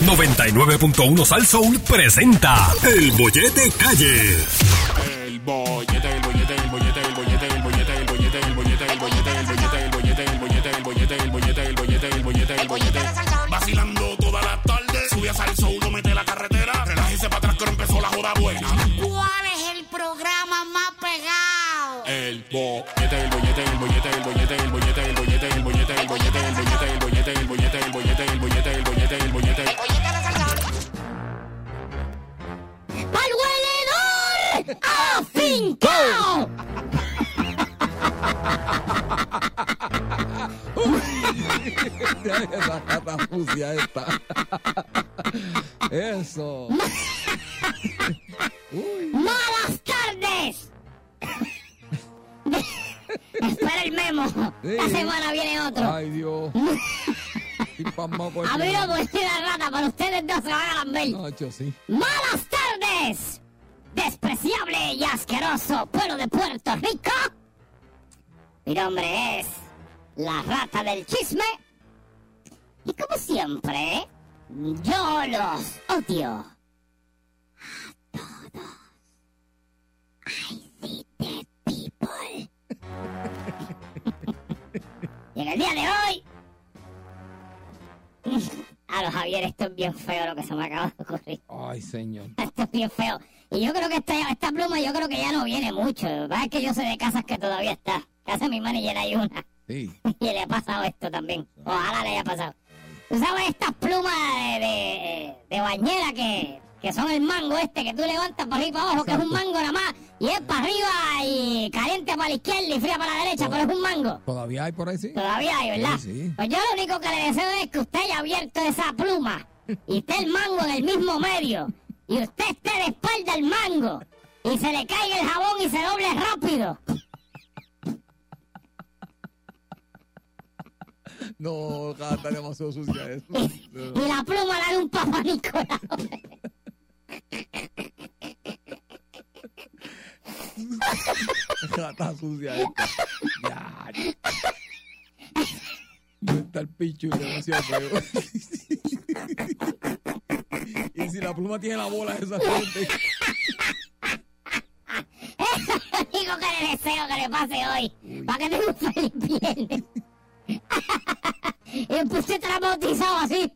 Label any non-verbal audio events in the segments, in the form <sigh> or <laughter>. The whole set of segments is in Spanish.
99.1 Sal Soul presenta El Bollete Calle. El bollete, el bollete, el bollete, el bollete, el bollete, el bollete, el bollete, el bollete, el bollete, el bollete, el bollete, el bollete, el bollete, el bollete, el bollete, el bollete. Vacilando toda la tarde, sube a salso, uno ¡Afincao! Eso. ¡Malas tardes! Espera el memo. La Sí. semana viene otro. Ay, Dios. A mí no me la rata, pero ustedes dos se van a lamber. Nacho, sí. ¡Malas tardes! Despreciable y asqueroso pueblo de Puerto Rico. Mi nombre es la rata del chisme. Y como siempre, yo los odio. A todos. I see dead people. y en el día de hoy... <laughs> A los Javier, esto es bien feo lo que se me acaba de ocurrir. Ay, señor. <laughs> Esto es bien feo. Y yo creo que esta, esta pluma yo creo que ya no viene mucho. Pasa es que yo sé de casas que todavía está. Casa mi manager hay una. Sí. <laughs> Y le ha pasado esto también. Ojalá le haya pasado. ¿Tú sabes estas plumas de, de, de bañera que, que son el mango este que tú levantas para arriba y para abajo, que es un mango nada más? Y es para arriba y caliente para la izquierda y fría para la derecha, pero es un mango. ¿Todavía hay por ahí, sí? Todavía hay, ¿verdad? Sí, sí. Pues yo lo único que le deseo es que usted haya abierto esa pluma y esté el mango en el mismo medio y usted esté de espalda al mango y se le caiga el jabón y se doble rápido. No, está demasiado sucia eso. Y la pluma la de un papá Nicolau. Rata sucia esta. Ya. ¿Dónde está el picho? Demasiado feo. Si la pluma tiene la bola esa gente. Eso es lo único que le deseo que le pase hoy. Para que tenga un feliz viernes. y usted está bautizado así.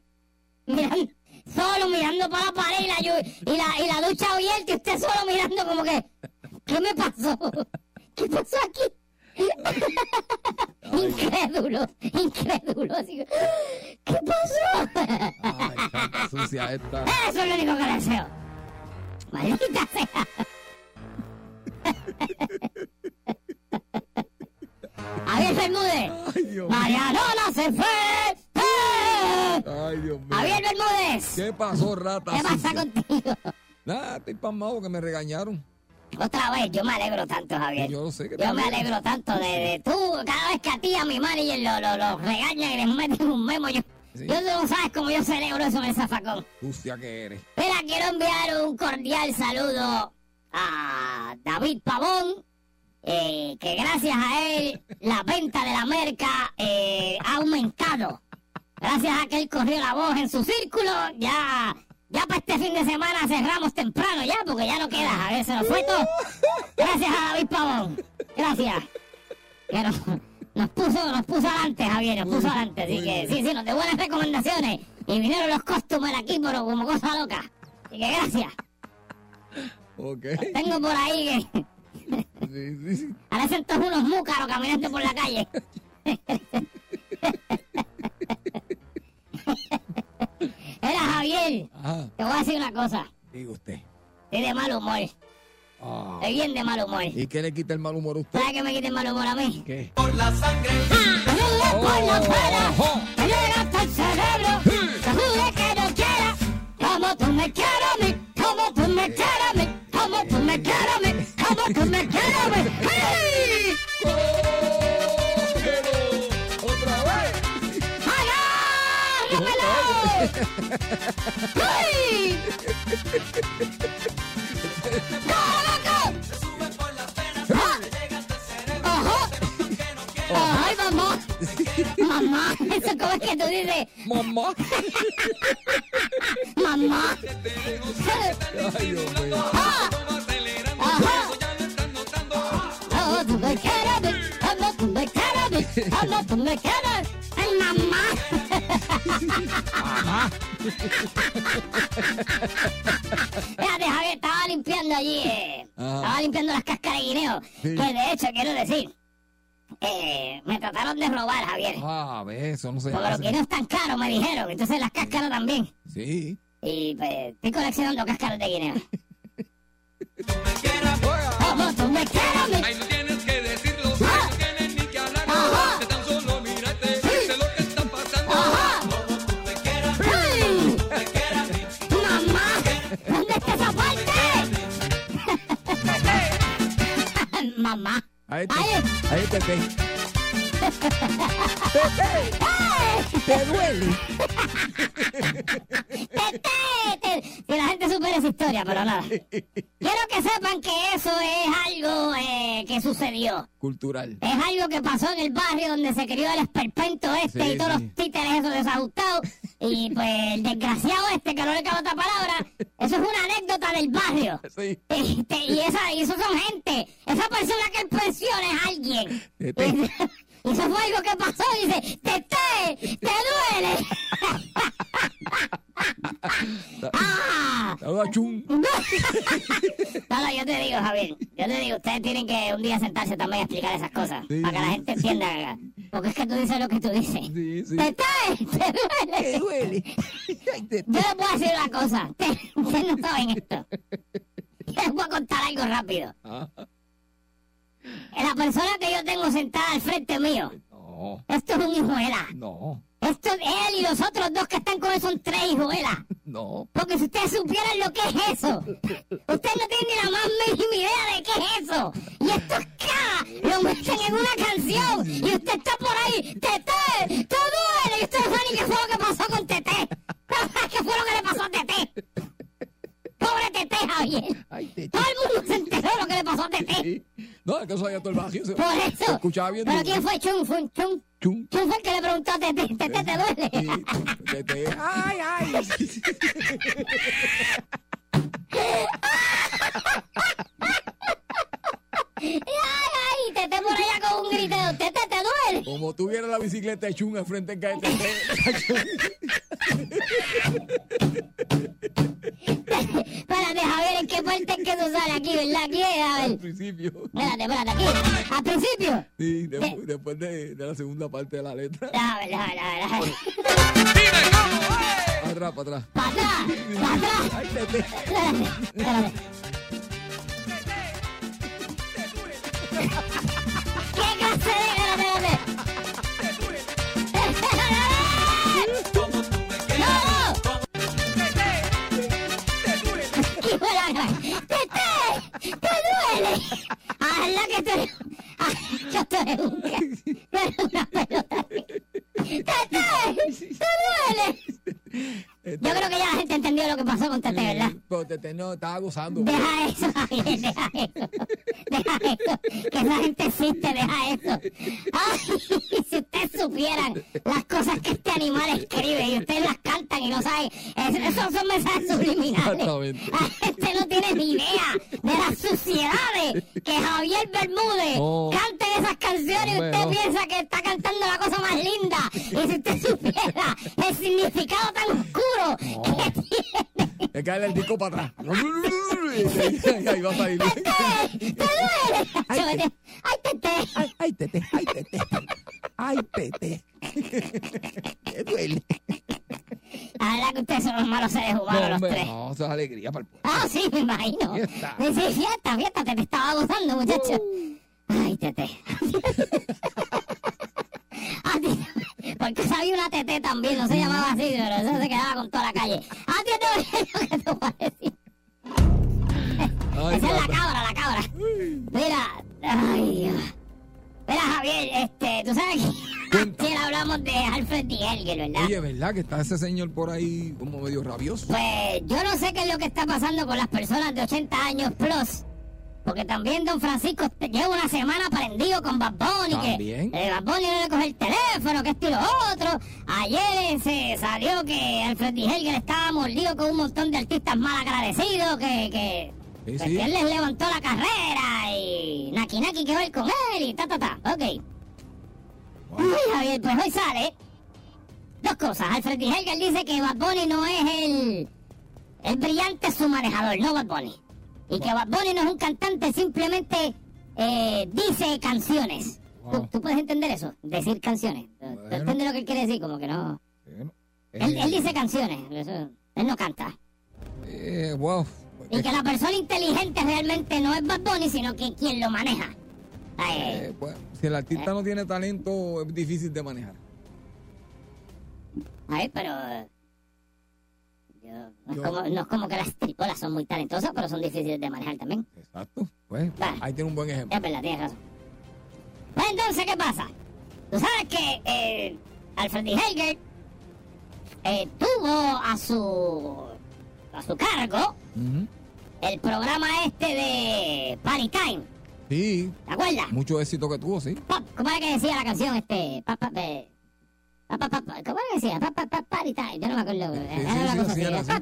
Mirando, solo mirando para la pared y la, y la, y la ducha abierta y usted solo mirando como que... ¿Qué me pasó? ¿Qué pasó aquí? <laughs> incrédulo, incrédulo. Así, ¿Qué pasó? Ay, rata sucia esta. Eso es lo único que deseo. Maldita sea. Javier Bermúdez. Ay, Dios mío. Marianona se fue. ¡Eh! Ay, Dios mío. Javier Bermúdez. ¿Qué pasó, rata ¿Qué pasa sucia? contigo? Nada, estoy pasmado que me regañaron. Otra vez, yo me alegro tanto, Javier. Yo lo sé que te Yo me alegro tanto de, de tú, cada vez que a ti a mi manager lo, lo, lo regañan y les meten un memo, yo, Sí. yo tú no sabes cómo yo celebro eso en el zafacón. Sucia que eres. Mira, quiero enviar un cordial saludo a David Pavón, eh, que gracias a él la venta de la merca eh, ha aumentado. Gracias a que él corrió la voz en su círculo, ya, ya para este fin de semana cerramos temprano ya, porque ya no queda, a ver, se nos fue todo. Gracias a David Pavón, gracias. Que nos, nos puso, nos puso adelante, Javier, nos puso adelante, así que sí, sí, nos dio buenas recomendaciones y vinieron los costumes aquí pero como cosa loca. Así que gracias. Ok. Tengo por ahí que Sí, sí, parecen todos unos múcaros caminando por la calle. <laughs> Era Javier, Ajá. te voy a decir una cosa. Diga usted. Estoy de mal humor. Ah. Estoy bien de mal humor. ¿Y qué le quita el mal humor a usted? ¿Sabes qué me quita el mal humor a mí? ¿Qué? Por la pera, Ojo. te llega hasta el Cultural. Es algo que pasó en el barrio donde se crió el esperpento este Sí, y todos sí. los títeres esos desajustados. Y pues el desgraciado este, que no le cabe otra palabra, eso es una anécdota del barrio. <laughs> Sí. Este, y, esa, y eso son gente. Esa persona que él menciona es alguien. <laughs> Y eso fue algo que pasó. Y dice, Tete, te duele. <laughs> ah. Saluda a Chun. No, no, yo te digo, Javier. Yo te digo, ustedes tienen que un día sentarse también a explicar esas cosas. Sí, para que la gente entienda. Porque es que tú dices lo que tú dices. Sí, sí. Te Te duele. duele. Te- Yo les puedo decir una cosa. Ustedes no saben esto. Yo les voy a contar algo rápido. Ah, La persona que yo tengo sentada al frente mío, No, esto es un hijuela. no, Esto, él y los otros dos que están con él son tres hijuelas. No. Porque si ustedes supieran lo que es eso, ustedes no tienen ni la más mínima idea de qué es eso. Y esto es K, lo meten en una canción y usted está por ahí, Tete, te duele. Y usted no sabe ni qué fue lo que pasó con Tete. <laughs> ¿Qué fue lo que le pasó a Tete? Pobre Tete, Javier. Ay, te- Todo el mundo se enteró de lo que le pasó a Tete. No, es que allá todo el barrio. Se, Por se eso. escuchaba bien. ¿Pero quién fue Chun? ¿Fue Chun? Chun. ¿Quién fue el que le preguntó a Tete? ¿Tete te duele? Sí, Tete. Ay, ay. <laughs> Ay, ay, Tete por allá con un griteo. Tete, ¿te duele? Como tuviera la bicicleta de Chun al frente en calle Tete. Espérate, Javier, ¿en qué parte es que tú sales aquí, verdad? Aquí, a Al principio. Espérate, espérate, aquí. Al principio. Sí, después, después de, de la segunda parte de la letra. Déjame ver, déjame ver, déjame ver. dime cómo es. Atrás, para atrás. Para atrás, para atrás. Ay, Tete. Espérate, espérate. ¡Te duele! Es la que te... Yo te eres Yo creo que ya la gente entendió lo que pasó con Tete, ¿verdad? Pero Tete no, estaba gozando. Deja eso, Javier, deja eso. Deja eso. Que esa gente existe, deja eso. Ay, si ustedes supieran las cosas que este animal escribe y ustedes las cantan y no saben, es- esos son mensajes subliminales. Exactamente. La gente no tiene ni idea de las suciedades que Javier Bermúdez No. cante esas canciones y usted no. piensa que está cantando la cosa más linda. <laughs> Y si usted supiera el significado tan oscuro que tiene. Le cae el disco para atrás. <laughs> Y ahí va a salir. ¡Te duele! Ay, Ay, ¡Ay, Tete! Ay, ay, Tete, ay, Tete. Ay, <laughs> Tete. Te duele. La verdad que ustedes son los malos seres humanos, No, los hombre, tres. no, eso es alegría para el pueblo. Ah, sí, me imagino. Fiesta. Sí, fiesta, fiesta, te, te estaba gozando, muchacho. Ay, Tete. A ti- Porque sabía una Tete también, no se llamaba así, pero eso se quedaba con toda la calle. A ti te oye lo que decir. Ay, Esa es la cabra, la cabra. Mira, ay. Mira, Javier, este, tú sabes que ayer hablamos de Alfred D. Helger, ¿verdad? Oye, ¿verdad que está ese señor por ahí como medio rabioso? Pues yo no sé qué es lo que está pasando con las personas de 80 años plus. Porque también Don Francisco lleva una semana prendido con Bad Bunny, También. que eh, Bad Bunny no le coge el teléfono, que esto y lo otro. Ayer se salió que Alfred. Helger estaba mordido con un montón de artistas mal agradecidos, que, que, Sí, pues sí. que él les levantó la carrera y Naki Naki que con él y ta ta ta. Ok. Ay, Javier, pues hoy sale dos cosas. Alfred. Helger dice que Bad Bunny no es el, el brillante su manejador, no Bad Bunny. Y que Bad Bunny no es un cantante, simplemente eh, dice canciones. ¿Tú, Wow. tú puedes entender eso? Decir canciones. ¿Tú- ¿Tú Bueno. entiendes lo que él quiere decir? Como que no... Bueno, Él, eh, él dice canciones, eso- él no canta. eh, wow. Y que la persona inteligente realmente no es Bad Bunny, sino que quien lo maneja. Eh, bueno, si el artista no tiene talento, es difícil de manejar. Ay, pero. No, es Yo- como, no es como que las tripolas son muy talentosas, pero son difíciles de manejar también. Exacto. Pues ahí tiene un buen ejemplo. Es verdad, tienes razón. Pues entonces, ¿qué pasa? Tú sabes que eh, Alfred D. Helger eh, tuvo a su, a su cargo el programa este de Party Time. Sí, ¿Te acuerdas? mucho éxito que tuvo, sí. Pop, ¿Cómo era que decía la canción este? Pa, pa, eh, ¿Cómo era que decía? Party time. Yo no me acuerdo. Era una cosa sí, así.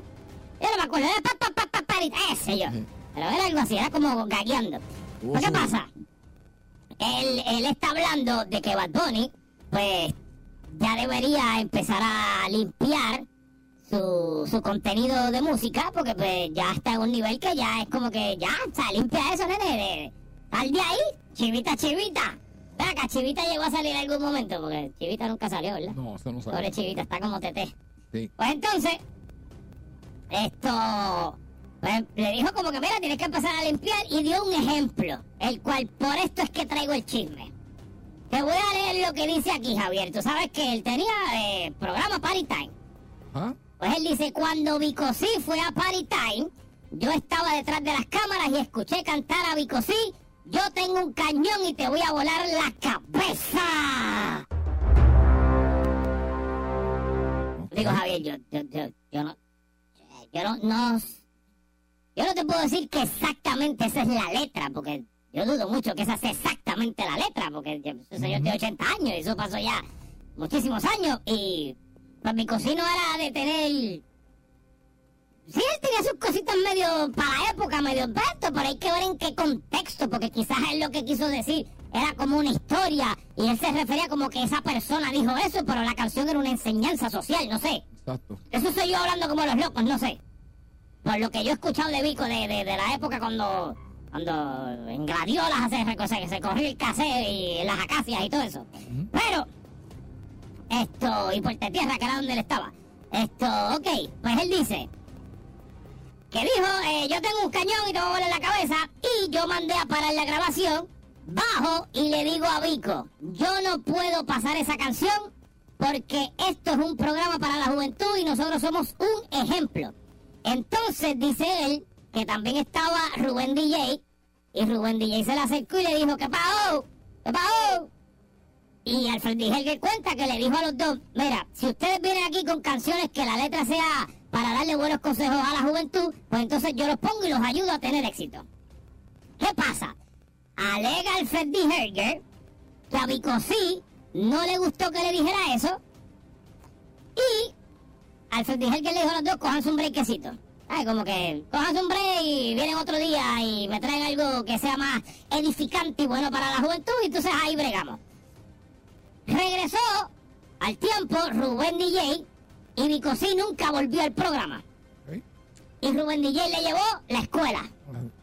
Yo no me acuerdo. Era pa, pa, pa, pa, party time. Ese yo. Pero era algo así. Era como gagueando. ¿Pero qué pasa? Él, él está hablando de que Bad Bunny, pues, ya debería empezar a limpiar su, su contenido de música, porque pues ya está en un nivel que ya es como que ya, sea, limpia eso, nene, sal de ahí, chivita, chivita. Acá, chivita llegó a salir en algún momento, porque chivita nunca salió, ¿verdad? No, eso no Pobre sabe. chivita, está como tete. Sí. Pues entonces, esto, pues, le dijo como que, mira, tienes que empezar a limpiar y dio un ejemplo, el cual por esto es que traigo el chisme. Te voy a leer lo que dice aquí, Javier. Tú sabes que él tenía eh, programa Party Time. ¿Ah? Pues él dice, cuando Vicosí fue a Party Time, yo estaba detrás de las cámaras y escuché cantar a Vicosí, yo tengo un cañón y te voy a volar la cabeza. Digo, Javier, yo, yo, yo, yo no, yo no, no, yo no te puedo decir que exactamente esa es la letra, porque yo dudo mucho que esa sea exactamente la letra, porque yo- ese señor tiene 80 años y eso pasó ya muchísimos años y pues mi cocino era de tener... Sí, él tenía sus cositas medio para la época, medio invento, pero hay que ver en qué contexto, porque quizás él lo que quiso decir era como una historia y él se refería como que esa persona dijo eso, pero la canción era una enseñanza social, no sé. Exacto. Eso soy yo hablando como los locos, no sé. Por lo que yo he escuchado de Vico de, de, de la época cuando cuando en gladiolas se, se, se corría el cassette y las acacias y todo eso. Pero, esto, y Puerta Tierra, que era donde él estaba. Esto, ok, pues él dice que dijo, eh, yo tengo un cañón y te voy a la cabeza, y yo mandé a parar la grabación, bajo y le digo a Vico, yo no puedo pasar esa canción porque esto es un programa para la juventud y nosotros somos un ejemplo. Entonces dice él que también estaba Rubén DJ y Rubén DJ se le acercó y le dijo, ¿qué pasó? ¿Qué pasó? Y Alfred D. Helger cuenta que le dijo a los dos, mira, si ustedes vienen aquí con canciones que la letra sea para darle buenos consejos a la juventud, pues entonces yo los pongo y los ayudo a tener éxito. ¿Qué pasa? Alega Alfred D. Helger que a Bicosí no le gustó que le dijera eso y Alfred D. Helger le dijo a los dos, cojanse un breakcito. Ay, como que cojanse un break y vienen otro día y me traen algo que sea más edificante y bueno para la juventud y entonces ahí bregamos. Regresó al tiempo Rubén DJ y Bicosí nunca volvió al programa. Ok. Y Rubén DJ le llevó la escuela.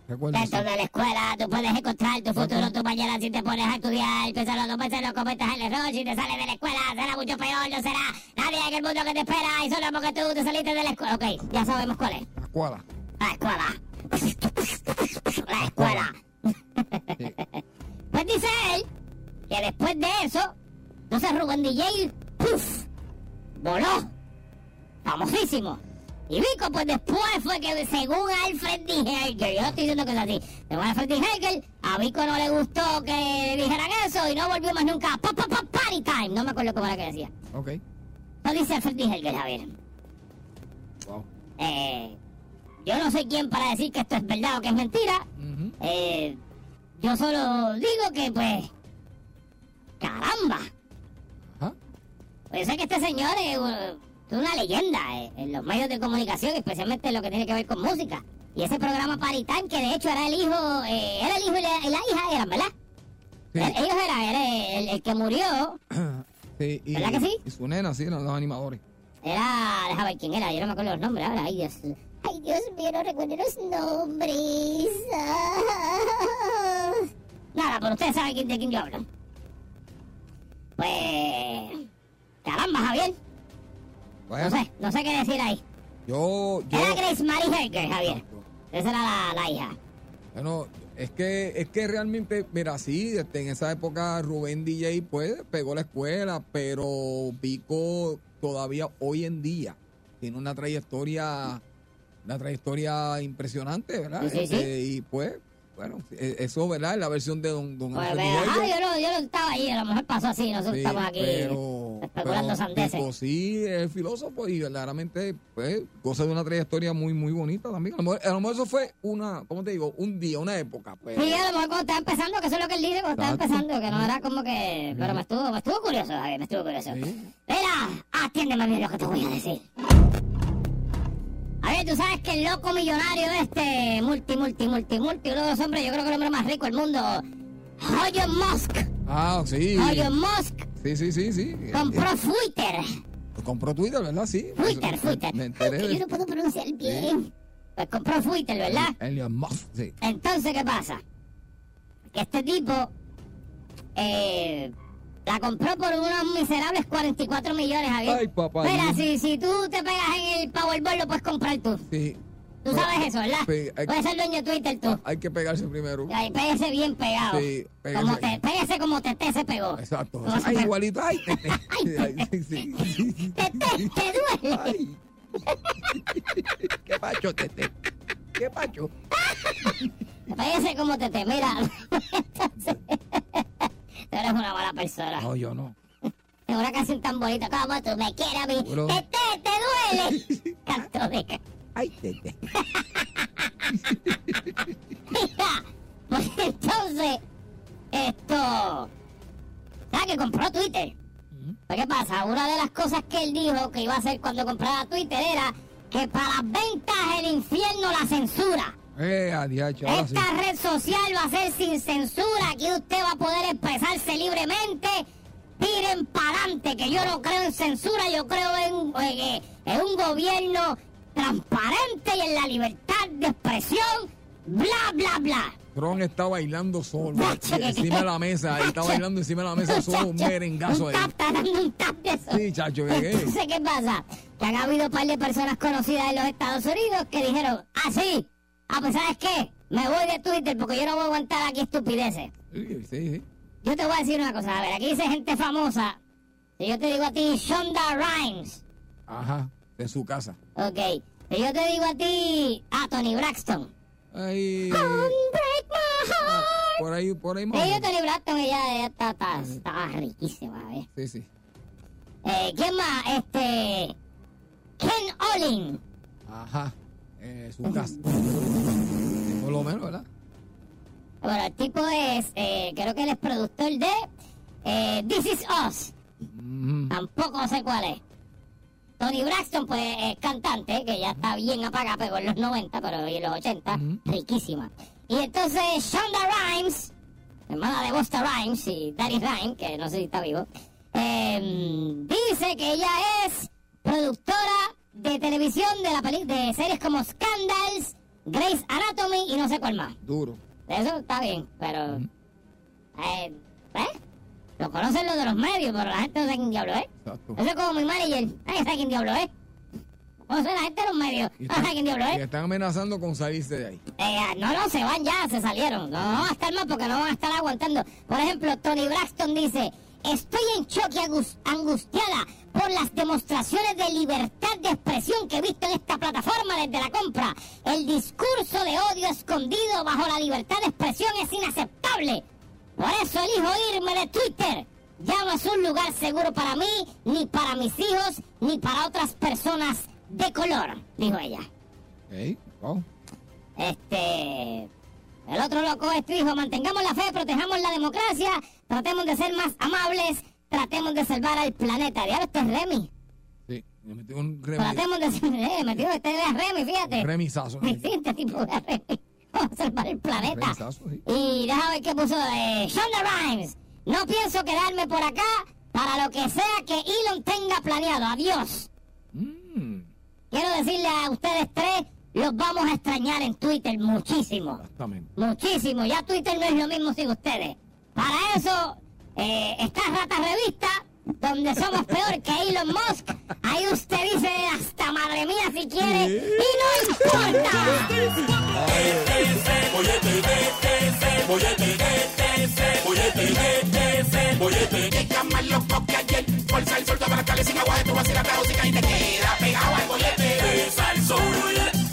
Recuerda Dentro de la escuela tú puedes encontrar tu futuro, tu mañana si te pones a estudiar. Piénsalo dos veces, no cometas el error. Si te sales de la escuela será mucho peor, no será nadie en el mundo que te espera. Y solo porque tú te saliste de la escuela. Ok, ya sabemos cuál es. La escuela. La escuela. <laughs> La escuela. Sí. Pues dice él que después de eso, entonces Rubén DJ, ¡puf! voló. Famosísimo. Y Vico, pues después fue que según Alfred D. Helger, yo no estoy diciendo que es así, según Alfred D. Helger, a Vico no le gustó que dijeran eso y no volvió más nunca a pa, pa, pa, party time. No me acuerdo cómo era que decía. Ok. No dice Alfred D. Javier. Wow. Eh, yo no soy quien para decir que esto es verdad o que es mentira. Eh, yo solo digo que, pues, caramba. Ajá. Pues yo sé que este señor es, uh, es una leyenda eh, en los medios de comunicación, especialmente en lo que tiene que ver con música. Y ese programa Paritán, que de hecho era el hijo, eh, era el hijo y la, y la hija, eran, ¿verdad? Sí. El- ellos eran, era el, el que murió, Sí, y, ¿Verdad que sí? Y su nena, sí, eran los animadores. Era, déjame ver quién era, yo no me acuerdo los nombres ahora, ay Dios. Ay Dios mío, no recuerdo los nombres. Ah. Nada, pero ustedes saben de quién yo hablo. Pues... Caramba, Javier. No Bueno, sé, no sé qué decir ahí. yo, yo, Era Grace Mary Herger, Javier. Esa era la, la hija. bueno, es que, es que realmente, mira, sí, este, en esa época Rubén DJ, pues, pegó la escuela, pero Pico todavía hoy en día tiene una trayectoria, una trayectoria impresionante, ¿verdad? Sí, sí, Este, Y pues, bueno, e- eso, ¿verdad? Es la versión de Don, don Pues, Miguel. yo no, yo no estaba ahí, a lo mejor pasó así, nosotros Sí, estamos aquí pero, especulando pero sandeces. Sí es filósofo y verdaderamente pues, goza de una trayectoria muy muy bonita también. A lo, mejor, a lo mejor eso fue una, ¿cómo te digo? Un día, una época. Pues. Sí, a lo mejor cuando estaba empezando, que eso es lo que él dice, cuando estaba empezando, que no era como que... Pero me estuvo, me estuvo curioso, me estuvo curioso. Sí. Mira, atiéndeme bien lo que te voy a decir. A ver, tú sabes que el loco millonario este, multi, multi, multi, multi, uno de los hombres, yo creo que el hombre más rico del mundo, Elon Musk, Ah, sí. Elon Musk, Sí, sí, sí, sí. compró Twitter. Eh, compró Twitter, ¿verdad? Sí. Twitter, Twitter. Me enteré Es que yo no puedo pronunciar bien. Pues compró Twitter, ¿verdad? Elon Musk, sí. Entonces, ¿qué pasa? Que este tipo eh, la compró por unos miserables 44 millones, Javier. Ay, papá Mira, si, si tú te pegas en el Powerball, lo puedes comprar tú. Sí. Tú sabes eso, ¿verdad? Sí, hay- Puedes ser dueño de Twitter tú. Hay que pegarse primero. Ahí, pégese bien pegado. Sí, pégase. como te, pégese como Tete se pegó. Exacto. Como se Ay, pe- igualito. Ay, <laughs> te, te. Ay, Ay, sí, sí. Tete, te duele. Ay. ¿Qué pacho, Tete? ¿Qué pacho? Pégese como Tete. Mira, entonces, <laughs> tú eres una mala persona. No, yo no. Es una canción tan bonita como tú me quieres a mí. Te duele. <laughs> Canto de Ay, Tete. Mira, pues entonces, esto. ¿Sabes que compró Twitter? Pues, ¿Qué pasa? Una de las cosas que él dijo que iba a hacer cuando comprara Twitter era que para las ventas el infierno la censura. Eh, sí. Esta red social va a ser sin censura, aquí usted va a poder expresarse libremente. Tiren para adelante, que yo no creo en censura, yo creo en, en, en un gobierno transparente y en la libertad de expresión, bla, bla, bla. Tron está bailando solo encima de la mesa y está bailando encima de la mesa solo un merengazo ahí. está dando un tap de eso. Sí, chacho, ¿qué? Entonces, ¿qué pasa? Que han habido un par de personas conocidas en los Estados Unidos que dijeron, ah, sí, ah, pues ¿sabes qué? Me voy de Twitter porque yo no voy a aguantar aquí estupideces. Sí, sí, sí. Yo te voy a decir una cosa, a ver, aquí dice gente famosa. Si yo te digo a ti Shonda Rhimes, Ajá, de su casa. ok. Si yo te digo a ti, ah, Tony Braxton. Ay, break my heart. por ahí, por ahí más. yo Tony Braxton, ella, ella está, está, está riquísima, a ver. Sí, sí. Eh, ¿Quién más? Este... Ken Olin. Ajá, eh, su casa. Por lo menos, ¿verdad? Bueno, el tipo es, eh, creo que él es productor de eh, This Is Us. Tampoco sé cuál es. Tony Braxton, pues, es cantante, que ya está bien apagada, pegó en los 90, pero en los 80, Ujú. riquísima. Y entonces Shonda Rhimes, hermana de Busta Rhymes y Daddy Rhymes, que no sé si está vivo, eh, dice que ella es productora de televisión de la peli de series como Scandals, Grey's Anatomy y no sé cuál más. Duro. Eso está bien, pero... Eh, ¿eh? Lo conocen los de los medios, pero la gente no sabe quién diablo es. Exacto. Eso es como mi manager. Nadie sabe quién diablo es. Conoce la gente de los medios. Y No sabe quién diablo y es. están amenazando con salirse de ahí. Eh, no, no, se van ya, se salieron. No, no van a estar más porque no van a estar aguantando. Por ejemplo, Tony Braxton dice, estoy en shock y angustiada por las demostraciones de libertad de expresión que he visto en esta plataforma desde la compra. El discurso de odio escondido bajo la libertad de expresión es inaceptable. Por eso elijo irme de Twitter. Ya no es un lugar seguro para mí, ni para mis hijos, ni para otras personas de color, dijo ella. ¿Eh? Wow. Este. El otro loco este dijo: mantengamos la fe, protejamos la democracia, tratemos de ser más amables, tratemos de salvar al planeta. Diablo, este es Remy. Sí, me metí un remi- Tratemos de ser. Eh, metido este de Remy, fíjate. remisazo. Sí, este tipo de Remy. <laughs> Vamos a salvar el planeta. Remisazo, sí. Y déjame ver qué puso. Eh, Shonda Rhimes. No pienso quedarme por acá para lo que sea que Elon tenga planeado. Adiós. Mm, Quiero decirle a ustedes tres, los vamos a extrañar en Twitter muchísimo. exactamente. Muchísimo. Ya Twitter no es lo mismo sin ustedes. Para eso eh, está Rata Revista, donde somos peor que Elon Musk. Ahí usted dice hasta madre mía si quiere y no importa. Llega más loco que ayer. Fuerza el sol, para la sin agua, tú vas a ir a la música y te queda pegado al bollete. Besa el sol,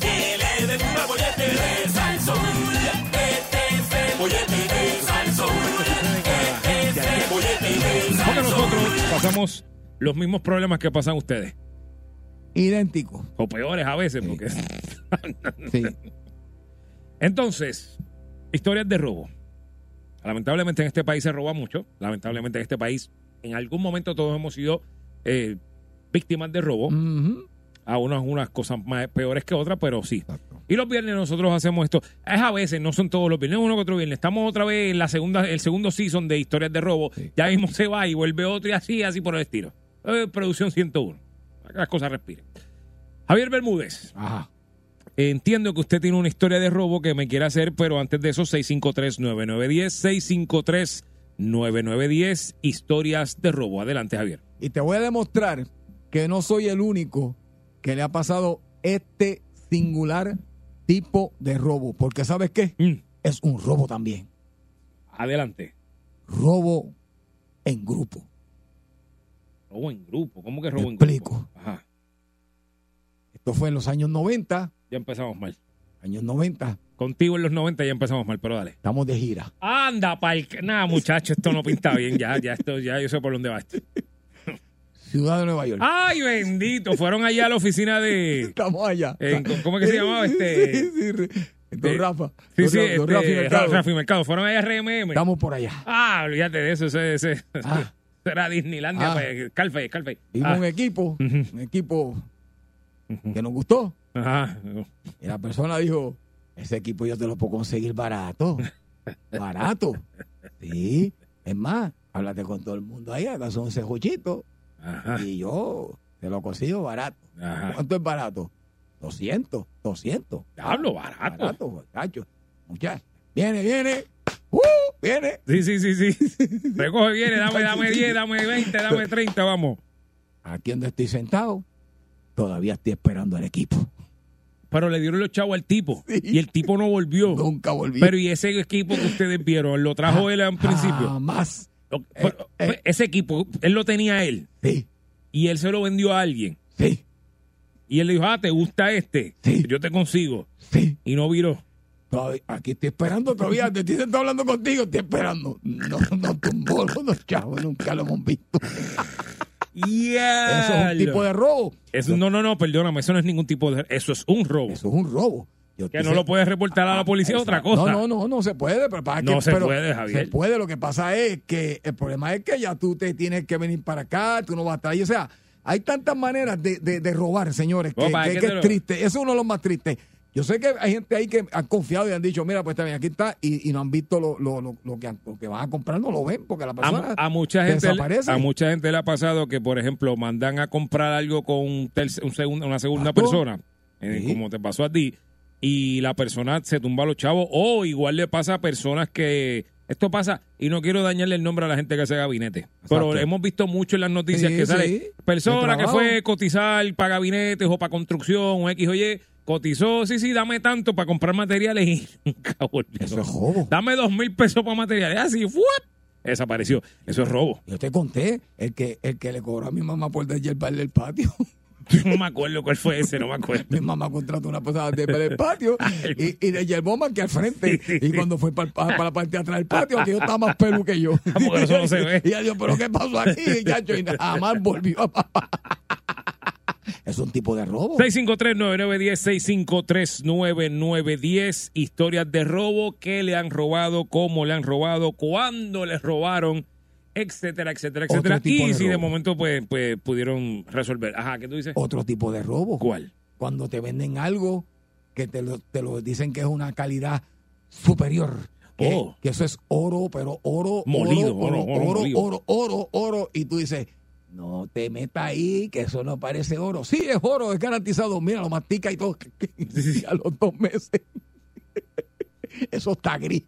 que le dé duro al bollete. Besa pasamos los mismos problemas que pasan ustedes. Idéntico. O peores a veces, porque. <laughs> Sí. Entonces, historias de robo. Lamentablemente en este país se roba mucho. Lamentablemente en este país, en algún momento todos hemos sido eh, víctimas de robo. Ujú. A unas, unas cosas más peores que otras, pero sí. Exacto. Y los viernes nosotros hacemos esto. Es a veces, no son todos los viernes, uno que otro viernes. Estamos otra vez en la segunda, el segundo season de historias de robo. Sí. Ya mismo se va y vuelve otro y así, así por el estilo. Eh, producción 101. Para que las cosas respiren. Javier Bermúdez. Ajá. Entiendo que usted tiene una historia de robo que me quiere hacer, pero antes de eso, 653-9910, 653-9910, historias de robo. Adelante, Javier. Y te voy a demostrar que no soy el único que le ha pasado este singular tipo de robo. Porque ¿sabes qué? Mm, Es un robo también. adelante. Robo en grupo. Robo en grupo. ¿Cómo que robo en explico. grupo? Ajá. Esto fue en los años 90. Ya empezamos mal. Años 90. Contigo en los 90 ya empezamos mal, pero dale. Estamos de gira. Anda, pa'l... Nada, muchacho, esto no pinta bien. Ya, ya, esto, ya yo sé por dónde va esto. Ciudad de Nueva York. ¡Ay, bendito! Fueron allá a la oficina de... <laughs> Estamos allá. en- ¿Cómo que se llamaba este? Sí, Don Eh, Rafa. Sí, Don sí, don este, Rafi Mercado. Rafi Mercado. Fueron allá a RMM. Estamos por allá. Ah, olvídate de eso. Ese, ese, Ah. Era Disneylandia, Ah. pues, Scarface, Scarface. Vimos Ah, un equipo, un equipo que nos gustó. Ajá. Y la persona dijo, ese equipo yo te lo puedo conseguir barato. <laughs> Barato. Sí. Es más, háblate con todo el mundo ahí, acá son cejuchitos. Ajá. Y yo te lo consigo barato. Ajá. ¿Cuánto es barato? 200, 200. Diablo, barato. Barato, muchacho. Muchacho. Viene, viene. ¡Uh! Viene. Sí, sí, sí, sí. <laughs> Recoge, viene, dame, dame 10, dame 20, dame 30, vamos. Aquí donde estoy sentado, todavía estoy esperando al equipo. Pero le dieron los chavos al tipo. Sí. Y el tipo no volvió. Nunca volví. Pero y ese equipo que ustedes vieron, lo trajo él al principio. Jamás. Lo- pero, eh. Ese equipo, él lo tenía él. Sí, Y él se lo vendió a alguien. sí, Y él le dijo, ah, ¿te gusta este? Sí. Yo te consigo. sí. Y no viró. Aquí estoy esperando todavía. Te estoy sentado hablando contigo, estoy esperando. No, no tumbó los chavos, nunca lo hemos visto. <laughs> Ya. Eso es un tipo de robo. Eso- no, no, no, perdóname, eso no es ningún tipo de... Eso es un robo. Eso es un robo. Yo que no sé- lo puedes reportar a la policía, es otra cosa. No, no, no, no se puede. Pero para No que, se pero puede, Javier. Se puede. Lo que pasa es que el problema es que ya tú te tienes que venir para acá, tú no vas a estar ahí. O sea, hay tantas maneras de, de- de robar, señores, que, es lo- triste. Eso es uno de los más tristes. Yo sé que hay gente ahí que han confiado y han dicho, mira, pues también aquí está, y, y no han visto lo, lo, lo, lo que, que van a comprar, no lo ven, porque la persona A, a mucha gente desaparece. a mucha gente le ha pasado que por ejemplo mandan a comprar algo con un terc- un segundo- una segunda persona eh, Sí. como te pasó a ti y la persona se tumba a los chavos o igual le pasa a personas que esto pasa y no quiero dañarle el nombre a la gente que hace gabinete pero hemos visto mucho en las noticias Sí, que sí. sale persona De que fue cotizar para gabinetes o para construcción o X o Y cotizó sí sí dame tanto para comprar materiales y <laughs> nunca volvió Eso es robo. dame dos mil pesos para materiales así ¡fuap! desapareció eso es robo Yo te conté, el que, el que le cobró a mi mamá por desyerbarle el patio. <laughs> <laughs> No me acuerdo cuál fue ese, no me acuerdo. Mi mamá contrató una persona de para el patio <laughs> y, y le llevó más que al frente. Sí, <laughs> sí, y cuando fue para, para la parte de atrás del patio, que yo estaba más pelu que yo. porque eso no se ve. Y ella dijo, ¿pero qué pasó aquí, chacho? Y jamás volvió. es un tipo de robo. 653-9910, 653-9910, historias de robo, qué le han robado, cómo le han robado, cuándo les robaron, etcétera, etcétera, Otro etcétera. tipo Y de si de robo. momento pues, pues pudieron resolver. Ajá, ¿qué tú dices? Otro tipo de robo. ¿Cuál? Cuando te venden algo que te lo, te lo dicen que es una calidad superior. que, Oh. que eso es oro, pero oro, Molido, oro, oro, oro, oro oro, molido. oro, oro, oro, y tú dices, no te metas ahí, que eso no parece oro. Sí, es oro, es garantizado. Mira, lo mastica y todo. <laughs> Y a los dos meses. <laughs> Eso está gris.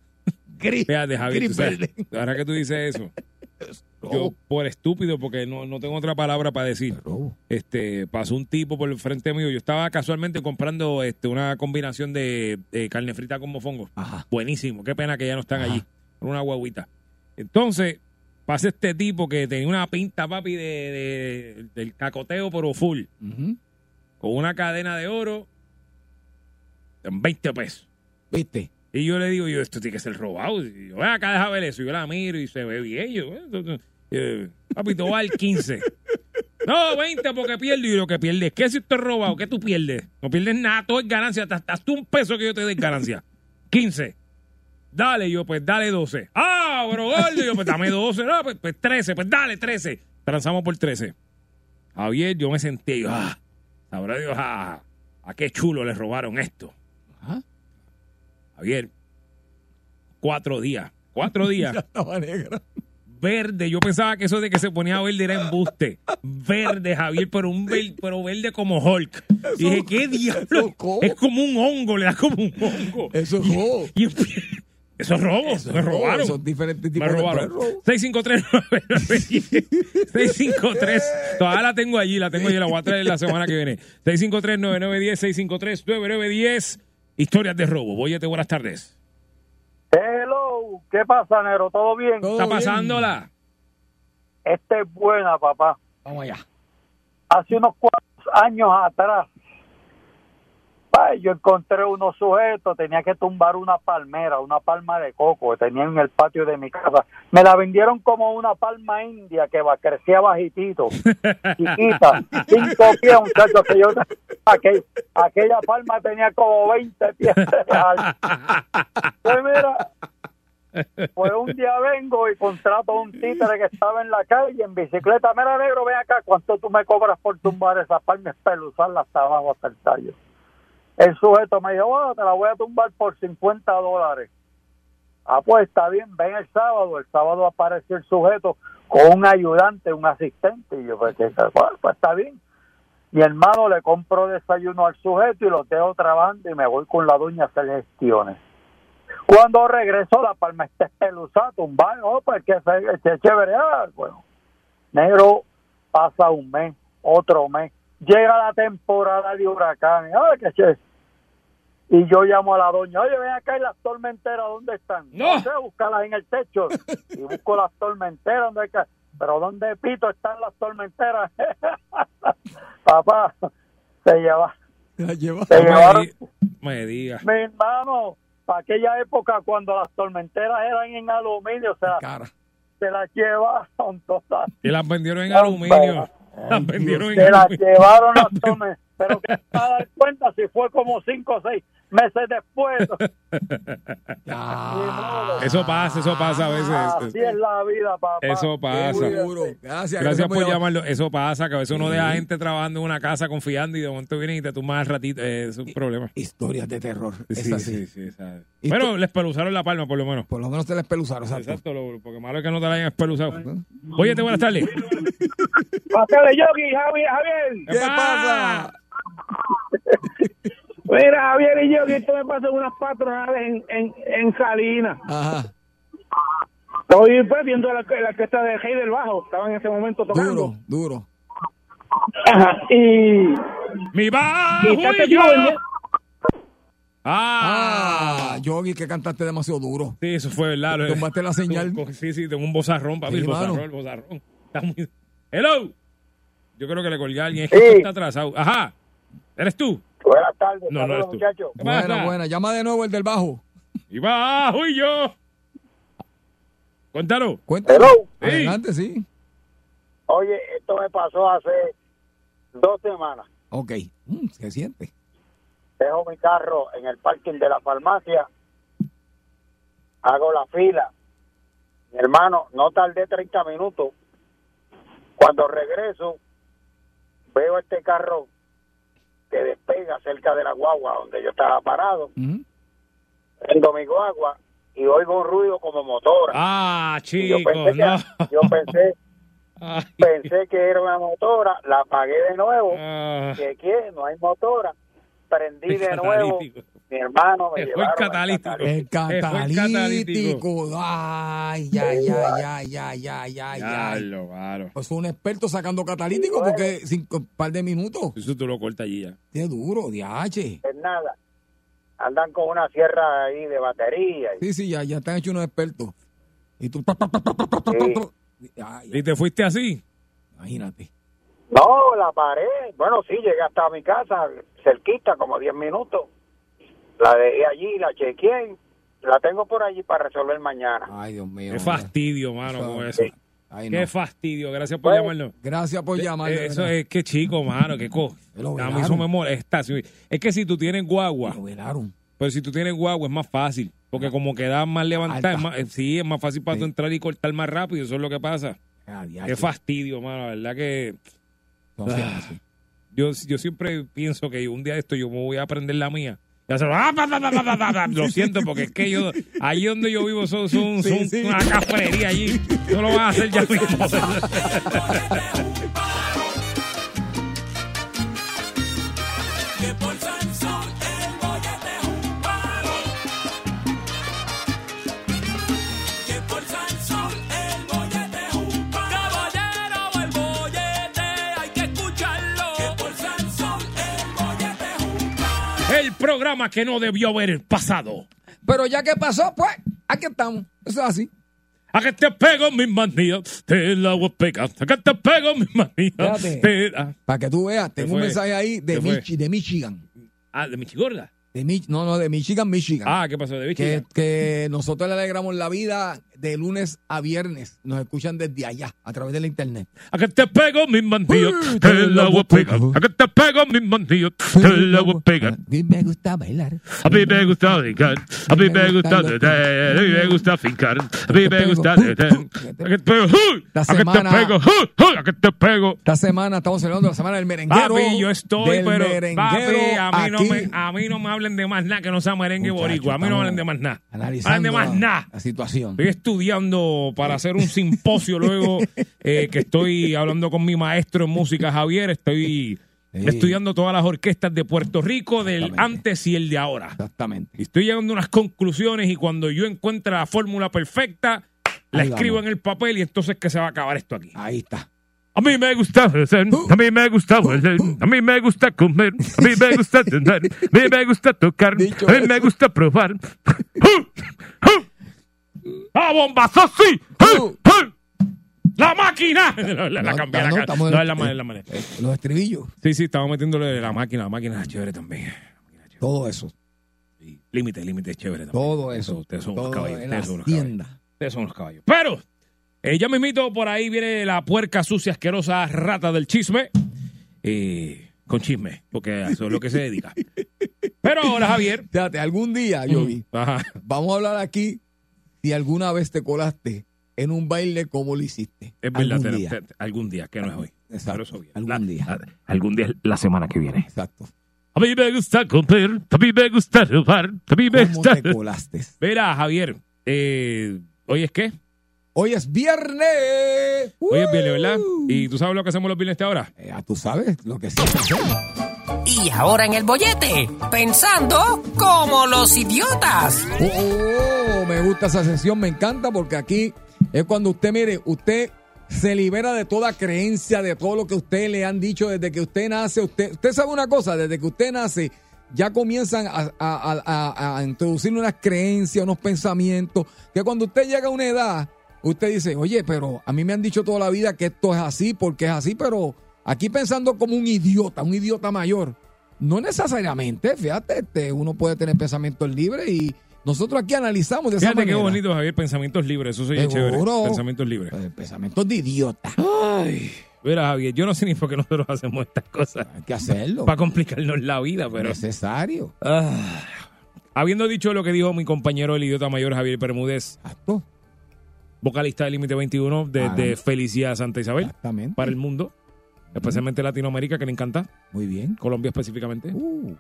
Gris. Fíjate, Javier, gris tú sabes, verde. ahora que tú dices eso, yo por estúpido, porque no, no tengo otra palabra para decir, este pasó un tipo por el frente mío. Yo estaba casualmente comprando este una combinación de, de carne frita con mofongo. Ajá. Buenísimo. Qué pena que ya no están Ajá. allí. Una guaguita. Entonces, pasa este tipo que tenía una pinta, papi, de, de- del cacoteo, pero full. Con una cadena de oro en 20 pesos. ¿Viste? Y yo le digo, yo, esto tiene que ser robado. Y yo, ven acá, deja ver eso. Y yo la miro y se ve bien. Yo, eh, papi, te va al 15. No, 20 porque pierdo. Y lo que pierdes, ¿qué si esto es robado? ¿Qué tú pierdes? No pierdes nada, todo es ganancia. Hasta, hasta un peso que yo te dé ganancia. 15. Dale, yo, pues dale 12. Ah, bro, gordo. Yo, pues dame 12. No, pues, pues 13. Pues dale 13. Transamos por 13. Javier, yo me senté. Yo, ah, sabrá Dios, ah, a qué chulo le robaron esto. Ajá. Javier, cuatro días. Cuatro <laughs> días. Ya estaba negra. Verde. Yo pensaba que eso de que se ponía verde era embuste. Verde, Javier, pero un ver- pero verde como Hulk. Y dije, ¿qué <laughs> diablo? Es como un hongo, le da como un hongo. Eso es robo. Y eso es robo. Eso es me robaron. Son diferentes Me tipos de robaron. robo. 653 653 Todavía la tengo allí, la tengo allí, la voy a traer la semana que viene. 653-9910, 653-9910. Historias de robo. Boyete, buenas tardes. Hello, ¿qué pasa, Nero? ¿Todo bien? Todo ¿Está bien. pasándola? Esta es buena, papá. Vamos allá. Hace unos cuantos años atrás, yo encontré unos sujetos, tenía que tumbar una palmera, una palma de coco que tenía en el patio de mi casa. Me la vendieron como una palma india que va, crecía bajitito, <laughs> chiquita, cinco pies, muchachos, que yo, aquel- aquella palma tenía como 20 pies de alto. Pues mira, pues un día vengo y contrato a un títere que estaba en la calle en bicicleta. Mira, negro, ven acá, ¿cuánto tú me cobras por tumbar esa palma? Espeluzarla hasta abajo, hasta el tallo. El sujeto me dijo, bueno, te la voy a tumbar por 50 dólares. Ah, pues está bien, ven el sábado. El sábado apareció el sujeto con un ayudante, un asistente. Y yo, pues, pues está bien. Mi hermano le compro desayuno al sujeto y lo dejo trabajando y me voy con la doña a hacer gestiones. Cuando regreso, la palma está espeluzada, tumbada, oh, pues que se, chévere. Ah, bueno, negro, pasa un mes, otro mes, llega la temporada de huracanes, ah, que chévere. Y yo llamo a la doña, oye, ven acá y las tormenteras, ¿dónde están? No. sé, búscalas en el techo. <laughs> Y busco las tormenteras, ¿dónde que- Pero ¿dónde pito están las tormenteras? <laughs> Papá, se lleva, se No llevaron me diga. mi hermano, para aquella época cuando las tormenteras eran en aluminio, se, la- Cara. se las llevaron todas. Y las vendieron en No, aluminio. <laughs> Las vendieron en Se las llevaron las tormenteras. Pero que vas a dar cuenta si fue como cinco o seis meses después. Ya. Eso pasa, eso pasa a veces. Así es la vida, papá. Eso pasa. Seguro. Gracias. Gracias por llamar. llamarlo. Eso pasa, que a veces uno deja gente trabajando en una casa confiando y de momento vienen y te tumban al ratito. Eh, es un problema. Historias de terror. Es Sí, así. sí, sí, Bueno, les peluzaron la palma, por lo menos. Por lo menos te la espeluzaron, exacto. Exacto, lo- porque malo es que no te la hayan espeluzado. Oye, buenas tardes. <laughs> Pásale, Yogi, Javier, Javier. ¿Qué pasa? Mira, Javier y Yogi, esto me pasó en unas patronales en, en, en Salinas. Ajá. Estoy pues, viendo la, la orquesta de Hey del Bajo. Estaba en ese momento tocando. Duro, duro. Ajá, y ¡Mi bajo Y yo! vendiendo- ¡Ah! Ah, Yogi, que cantaste demasiado duro. Sí, eso fue verdad. lo- Tumbaste la señal. Sí, sí, tengo un bozarrón, papi. Sí, el bozarrón, el bozarrón. Está muy... ¡Hello! Yo creo que le colgué a alguien. Es Sí. que esto está atrasado. Ajá. ¿Eres tú? Buenas tardes, No, no. Buena, buena. Llama de nuevo el del bajo. Y bajo y yo. Cuéntalo. Cuéntame. Hello. Adelante, sí. Oye, esto me pasó hace dos semanas. Ok. Mm, ¿Qué siente? Dejo mi carro en el parking de la farmacia. Hago la fila. Mi hermano, no tardé 30 minutos. Cuando regreso, veo este carro que despega cerca de la guagua donde yo estaba parado. Ujú. Prendo mi guagua y oigo un ruido como motora. Ah, chico, yo pensé, que, <laughs> yo <laughs> pensé, que era una motora, la apagué de nuevo, ah, que no hay motora, prendí el de nuevo, mi hermano me Fue el catalítico. El catalítico. Ay, ya, ya, ya, ya, ya, ya, ya. Claro. Pues un experto sacando catalítico porque cinco un par de minutos. Eso tú lo cortas allí ya. Qué duro, diache. Es nada, andan con una sierra ahí de batería. y- Sí, sí, ya, ya están hechos unos expertos. Y tú. ¿Y te fuiste así? imagínate. No, la paré. Bueno, sí, llegué hasta mi casa, cerquita, como 10 minutos. La dejé allí, la chequeé. La tengo por allí para resolver mañana. Ay, Dios mío. Qué fastidio, mano, con eso. Ay, no. Qué fastidio. Gracias por Bueno. llamarnos. Gracias por Eh, Eso verdad. es que chico, mano, qué co. A mí eso me molesta. Es que si tú tienes guagua, Lo velaron. pero si tú tienes guagua es más fácil. Porque como queda más levantada, es más- eh, sí, es más fácil para Sí. tú entrar y cortar más rápido. Eso es lo que pasa. Ah. Qué fastidio, mano. La verdad que No Ah. yo, yo siempre pienso que un día de esto yo me voy a aprender la mía. Lo siento, porque es que yo, ahí donde yo vivo son, son, Sí, son sí. una cafrería allí. No lo van a hacer ya mismo. <laughs> programa que no debió haber pasado. Pero ya que pasó, pues, aquí estamos. Eso es así. A que te pego mis manías, te la voy a pegar. A que te pego mis manías. Te Para que tú veas, tengo un mensaje ahí de. Michi- de Michigan. Ah, de Michigorda. De Mich- no, no, de Michigan, Michigan. Ah, ¿qué pasó? De que, Michigan. que nosotros le alegramos la vida de lunes a viernes. Nos escuchan desde allá, a través de la internet. A que te pego mis Uy, te la voy a pegar. A que te pego mis manías, te la voy a pegar. A mí me gusta bailar. A mí me gusta brincar, a mí me gusta a mí me gusta fincar, a mí me gusta. A que te pego, a que te pego, a que te pego. Esta semana estamos celebrando la semana del merenguero. Papi, yo estoy, pero papi, a mí, no me, a mí no me hablen de más nada que no sea merengue boricua. A mí no me hablen de más nada. Analizando Hablen de más la- nada. La situación. Estudiando para hacer un simposio luego eh, que estoy hablando con mi maestro en música, Javier. Estoy Sí. estudiando todas las orquestas de Puerto Rico del antes y el de ahora. Exactamente. Y estoy llegando a unas conclusiones y cuando yo encuentre la fórmula perfecta, la Ahí escribo vamos. en el papel y entonces que se va a acabar esto aquí. Ahí está. A mí me gusta a mí me gusta a mí me gusta comer, a mí me gusta tener, a mí me gusta tocar, a mí me gusta probar. <laughs> ¡A bombazo sí! ¡La máquina! <laughs> La, la, la No, cambié, no, la, estamos- no, es la manera, es la manera. Eh, Los estribillos, Sí, sí, estamos metiéndole la máquina, la máquina es chévere también. todo eso. Sí, Límite, límite es chévere también. Todo eso. Ustedes son unos todo caballos. en la Ustedes son unos caballos. hacienda. Ustedes son los caballos. Pero, eh, ya mismito, por ahí viene la puerca sucia, asquerosa rata del chisme. Eh, con chisme, porque a eso es lo que se dedica. <laughs> Pero ahora, Javier. Fíjate, algún día, yo vi, Ajá. vamos a hablar aquí si alguna vez te colaste en un baile como lo hiciste. Es verdad, Algún día. algún día, que no es hoy. Exacto, eso algún La- día. la- algún día, la semana que viene. Exacto. A mí me gusta comer, a mí me gusta robar, a mí me ¿Cómo gusta... te colaste? Verá, Javier, eh, ¿hoy es qué? Hoy es viernes. Hoy es viernes, ¿verdad? ¿Y tú sabes lo que hacemos los viernes de ahora? Eh, ah, tú sabes lo que siempre hacemos. Y ahora en el bollete, pensando como los idiotas. Oh, oh, me gusta esa sesión, me encanta porque aquí es cuando usted, mire, usted se libera de toda creencia, de todo lo que usted le han dicho desde que usted nace. Usted, usted sabe una cosa, desde que usted nace ya comienzan a, a, a- a- a introducir unas creencias, unos pensamientos, que cuando usted llega a una edad, usted dice, oye, pero a mí me han dicho toda la vida que esto es así, porque es así, pero aquí pensando como un idiota, un idiota mayor. No necesariamente, fíjate, este, uno puede tener pensamientos libres y nosotros aquí analizamos de esa Fíjate qué bonito, Javier, pensamientos libres, eso soy chévere. Pensamientos libres. Eh, Pensamientos de idiota. Ay, mira, Javier, yo no sé ni por qué nosotros hacemos estas cosas. Hay que hacerlo. Para complicarnos la vida, pero... Necesario. Ah. habiendo dicho lo que dijo mi compañero el idiota mayor Javier Bermúdez. Vocalista de Límite 21 desde Caramba. Felicidad Santa Isabel Exactamente. para el mundo, especialmente Latinoamérica, que le encanta, Muy bien. Colombia específicamente, Uh,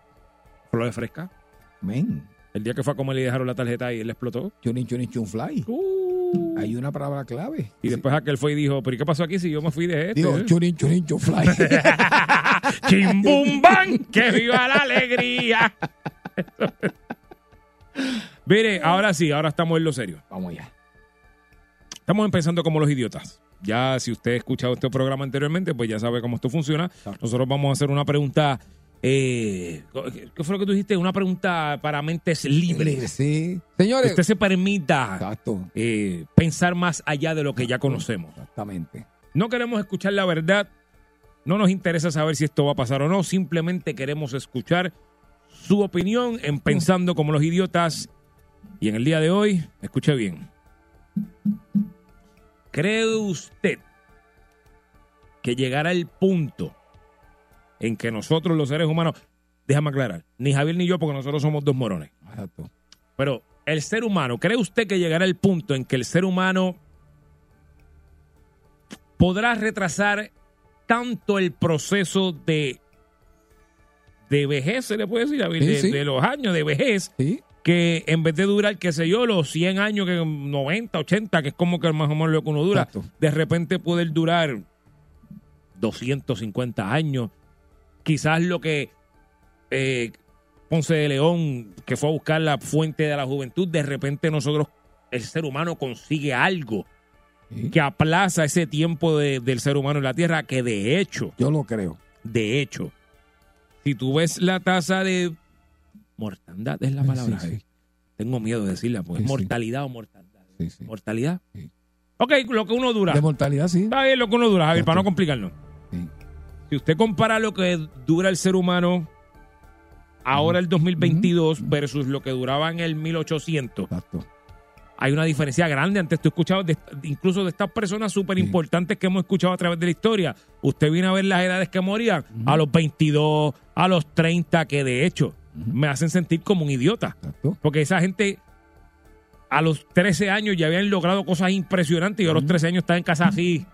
Flores Fresca, men. El día que fue a comer le dejaron la tarjeta y él explotó. Chunin, chunin, chun fly. Uh. Hay una palabra clave. Y después aquel fue y dijo, ¿pero qué pasó aquí si yo me fui de este? Digo, chunin, chunin, chun fly. <laughs> ¡Chimbumban! ¡Que viva la alegría! <laughs> Mire, ahora sí, ahora estamos en lo serio. Vamos allá. Estamos empezando como los idiotas. Ya si usted ha escuchado este programa anteriormente, pues ya sabe cómo esto funciona. Nosotros vamos a hacer una pregunta. eh, ¿Qué fue lo que tú dijiste? Una pregunta para mentes libres. Sí. Que Señores. usted se permita eh, pensar más allá de lo que ya conocemos. Exactamente. No queremos escuchar la verdad. No nos interesa saber si esto va a pasar o no. Simplemente queremos escuchar su opinión en Pensando como los idiotas. Y en el día de hoy, escuche bien. ¿Cree usted que llegará el punto en que nosotros los seres humanos, déjame aclarar, ni Javier ni yo, porque nosotros somos dos morones, Exacto. pero el ser humano, ¿cree usted que llegará el punto en que el ser humano podrá retrasar tanto el proceso de, de vejez, se le puede decir, Javier? Sí, de, sí. de los años de vejez, Sí. Que en vez de durar, qué sé yo, los 100 años, que 90, 80, que es como que más o menos lo que uno dura, Exacto. de repente poder durar 250 años. Quizás lo que eh, Ponce de León, que fue a buscar la fuente de la juventud, de repente nosotros, el ser humano consigue algo Sí. que aplaza ese tiempo de- del ser humano en la Tierra, que de hecho, Yo lo creo. de hecho, si tú ves la tasa de mortandad, es la palabra. sí, sí. Tengo miedo de decirla, porque es mortalidad o mortandad. ¿Mortalidad? Ok, lo que uno dura. De mortalidad, sí. Está bien lo que uno dura, Javier, para no complicarnos. Si usted compara lo que dura el ser humano ahora el 2022 versus lo que duraba en el 1800, Exacto. hay una diferencia grande. Antes tú escuchabas de- incluso de estas personas súper importantes que hemos escuchado a través de la historia. Usted viene a ver las edades que morían a los 22, a los 30, que de hecho me hacen sentir como un idiota. Exacto. Porque esa gente a los 13 años ya habían logrado cosas impresionantes y a los 13 años estaba en casa así,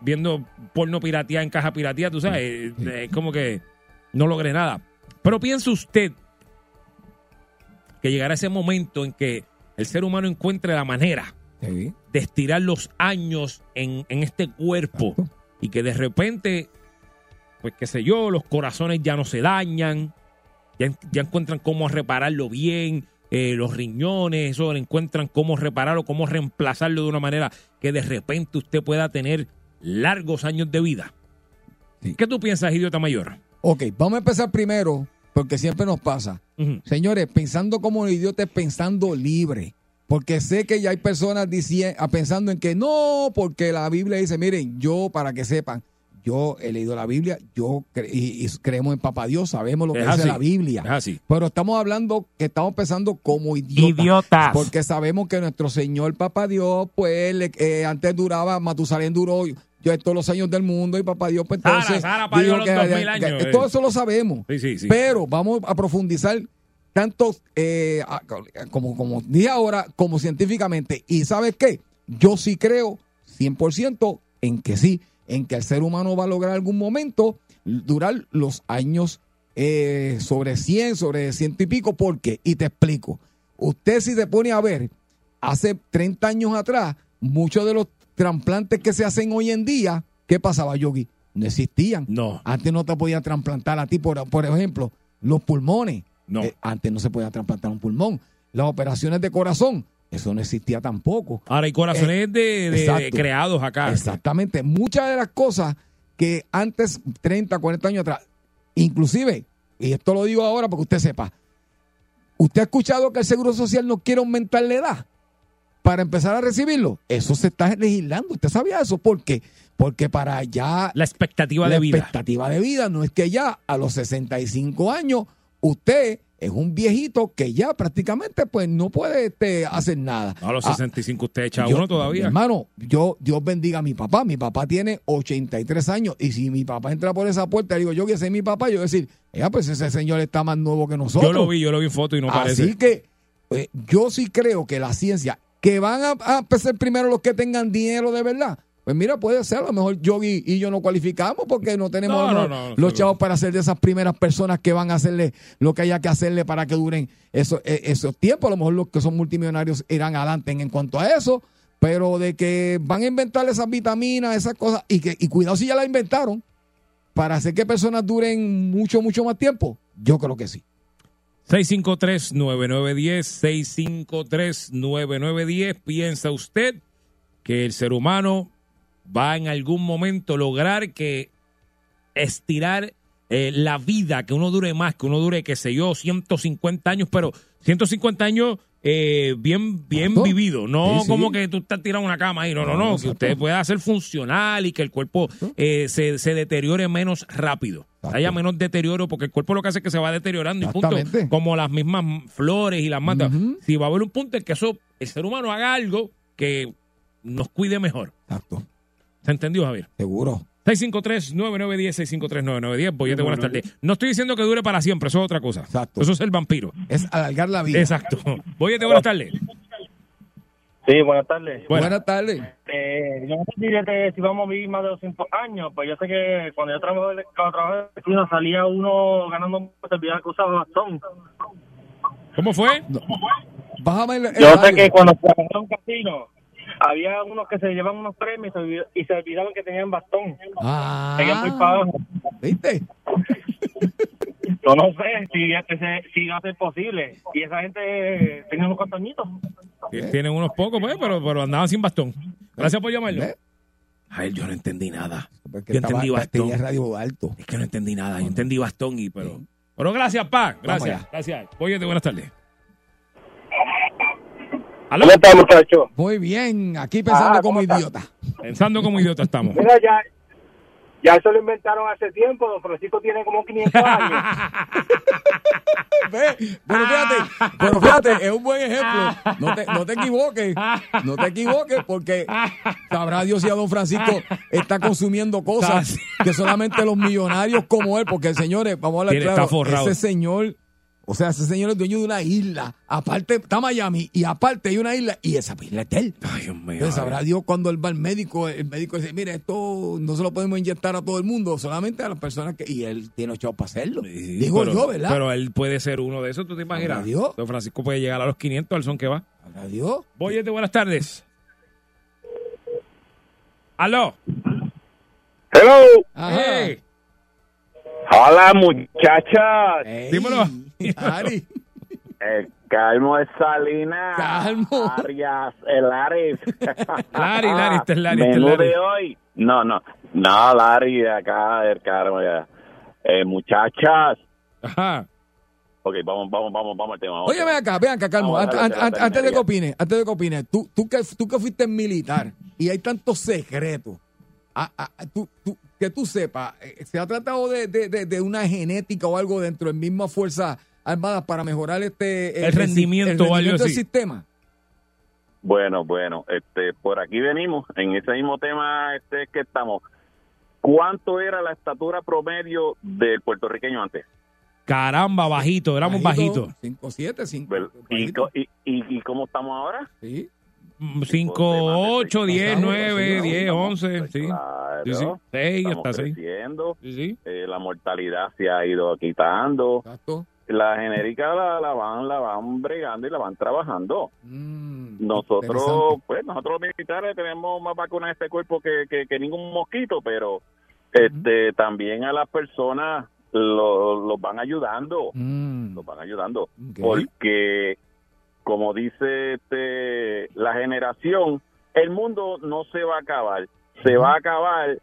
viendo porno piratía en caja piratía, tú sabes, es como que no logré nada. Pero piensa usted que llegará ese momento en que el ser humano encuentre la manera Sí. de estirar los años en, en este cuerpo Exacto. y que de repente, pues qué sé yo, los corazones ya no se dañan, ya, ya encuentran cómo repararlo bien, eh, los riñones, eso encuentran cómo repararlo, cómo reemplazarlo de una manera que de repente usted pueda tener largos años de vida. Sí. ¿Qué tú piensas, idiota mayor? Ok, vamos a empezar primero, porque siempre nos pasa. Señores, pensando como un idiota es pensando libre. Porque sé que ya hay personas ah, pensando en que no, porque la Biblia dice, miren, yo, para que sepan, yo he leído la Biblia, yo cre- y, y creemos en Papá Dios, sabemos lo que Es dice así, la Biblia. es así. Pero estamos hablando que estamos pensando como idiotas. Idiotas. Porque sabemos que nuestro Señor Papá Dios, pues, le- eh, antes duraba, Matusalén duró yo todos los años del mundo y Papá Dios, pues Sara, entonces. Sara parió dijo los 2000 años, que- eh. todo eso lo sabemos. Sí, sí, sí. Pero vamos a profundizar tanto eh, como, como dije ahora, como científicamente. Y ¿sabes qué? Yo sí creo 100% en que sí, en que el ser humano va a lograr algún momento durar los años eh, sobre 100, sobre ciento y pico. ¿Por qué? Y te explico. Usted si se pone a ver, hace 30 años atrás, muchos de los trasplantes que se hacen hoy en día, ¿qué pasaba, Yogi? No existían. No. Antes no te podían trasplantar a ti, por, por ejemplo, los pulmones. No. Eh, antes no se podía trasplantar un pulmón. Las operaciones de corazón, eso no existía tampoco. Ahora hay corazones de, de- creados acá. Exactamente. Muchas de las cosas que antes, 30, 40 años atrás, inclusive, y esto lo digo ahora porque usted sepa, ¿usted ha escuchado que el Seguro Social no quiere aumentar la edad para empezar a recibirlo? Eso se está legislando. ¿Usted sabía eso? ¿Por qué? Porque para ya La expectativa la de vida. expectativa de vida no es que ya a los 65 años usted es un viejito que ya prácticamente pues no puede este, hacer nada. A los Ah, 65 usted echa yo- uno todavía. Hermano, yo, Dios bendiga a mi papá. Mi papá tiene 83 años. Y si mi papá entra por esa puerta, digo, yo que sé mi papá, yo voy a decir, "Ea, pues ese señor está más nuevo que nosotros. yo lo vi, yo lo vi en foto y no parece. Así que eh, yo sí creo que la ciencia, que van a, a empezar primero los que tengan dinero de verdad, Pues mira, puede ser, a lo mejor Yogi y yo no cualificamos porque no tenemos No, no, no, los chavos para ser de esas primeras personas que van a hacerle lo que haya que hacerle para que duren esos, eh, esos tiempos. A lo mejor los que son multimillonarios irán adelante en, en cuanto a eso, pero de que van a inventar esas vitaminas, esas cosas, y que y cuidado si ya las inventaron, para hacer que personas duren mucho, mucho más tiempo, yo creo que sí. 653-9910, 653-9910. ¿Piensa usted que el ser humano va en algún momento lograr que estirar eh, la vida, que uno dure más, que uno dure, qué sé yo, 150 años, pero 150 años eh, bien, bien vivido, no Sí, sí. como que tú estás tirado en una cama ahí, no, no, No, no, que usted pueda ser funcional y que el cuerpo eh, se, se deteriore menos rápido, Exacto. haya menos deterioro, porque el cuerpo lo que hace es que se va deteriorando y punto, como las mismas flores y las matas. Si va a haber un punto en que eso, el ser humano haga algo que nos cuide mejor. Exacto, ¿Se entendió, Javier? seguro. 653-9910, 653-9910, Boyete, buenas tardes. No estoy diciendo que dure para siempre, eso es otra cosa. Exacto. Eso es el vampiro. Es alargar la vida. Exacto. Boyete, buenas tardes. Sí, buenas tardes. Buenas tardes. Eh, yo no sé si, vamos a vivir más de 200 años, pues yo sé que cuando yo trabajaba cuando trabajaba vecino salía uno ganando se olvidaba que usaba bastón. ¿Cómo fue? Bájame el, el Yo sé que cuando trabajaba en un casino había unos que se llevaban unos premios y se olvidaban que tenían bastón. Seguían muy para Ah, abajo. ¿viste? Yo no sé si, si va a ser posible. Y esa gente tenía unos cuantos añitos. Tienen unos pocos, pues, pero, pero andaban sin bastón. Gracias por llamarlo. ¿Ves? Ay, yo no entendí nada. Porque Yo estaba- entendí bastón. tenía radio alto. Es que no entendí nada. Yo entendí bastón y pero. Pero gracias, pa. Gracias. Gracias. Boyete, buenas tardes. ¿Aló? ¿Cómo está, muchacho? Muy bien, aquí pensando Ah, como idiota. Pensando como idiota estamos. Mira, ya, ya eso lo inventaron hace tiempo. Don Francisco tiene como 500 años. <laughs> Ve, Pero fíjate, pero fíjate, es un buen ejemplo. No te, no te equivoques, no te equivoques, porque sabrá Dios si a don Francisco está consumiendo cosas que solamente los millonarios como él, porque señores, vamos a hablar claro, está forrado. ese señor, o sea, ese señor es dueño de una isla, aparte está Miami y aparte hay una isla y esa isla es de él. Ay, Dios mío. Entonces sabrá Dios cuando él va al médico, el médico dice, mire, esto no se lo podemos inyectar a todo el mundo, solamente a las personas que... Y él tiene ocho para hacerlo. Sí, Digo pero- yo, ¿verdad? Pero él puede ser uno de esos, ¿tú te imaginas? Dios. Don Francisco puede llegar a los 500 al son que va. Dios. Boyete, buenas tardes. ¿Aló? Hello. Ajá. Hey. Hola, muchachas. Ey, Dímelo. Ari. <laughs> El Calmo de Salinas. Calmo. Arias, el Ares. <laughs> Larry, Larry, este es Larry, este es Menú de hoy. No, no. No, de acá, del Carmo ya. Eh, muchachas. Ajá. Ok, vamos, vamos, vamos, vamos al tema. Oye, ven acá, ven acá, Calmo. Antes, de la antes- antes de que opines, antes de que opines, tú, tú, que, tú que fuiste militar y hay tantos secretos, ah, ah, tú, tú- que tú sepas, eh, ¿se ha tratado de, de- de- de una genética o algo dentro de misma Fuerza Armadas para mejorar este El rendimiento o algo del sistema? Bueno, bueno, este, por aquí venimos, en ese mismo tema este que estamos. ¿Cuánto era la estatura promedio del puertorriqueño antes? Caramba, bajito, éramos bajitos. 5, 7, 5. Well, ¿Y, co- y, y, y cómo estamos ahora? Sí. 5, 8, 10, Pasamos, 9, pasamos, 10, Estamos- 11, pues sí. claro, Sí, sí. 6, estamos hasta 6. creciendo, Sí, sí. eh, la mortalidad se ha ido quitando, Exacto. la genérica la, la van la van bregando y la van trabajando. Mm, Nosotros, pues nosotros los militares tenemos más vacunas en este cuerpo que, que, que ningún mosquito, pero este también a las personas lo- los van ayudando, Mm, los van ayudando, ok. porque como dice este la generación, el mundo no se va a acabar, se va a acabar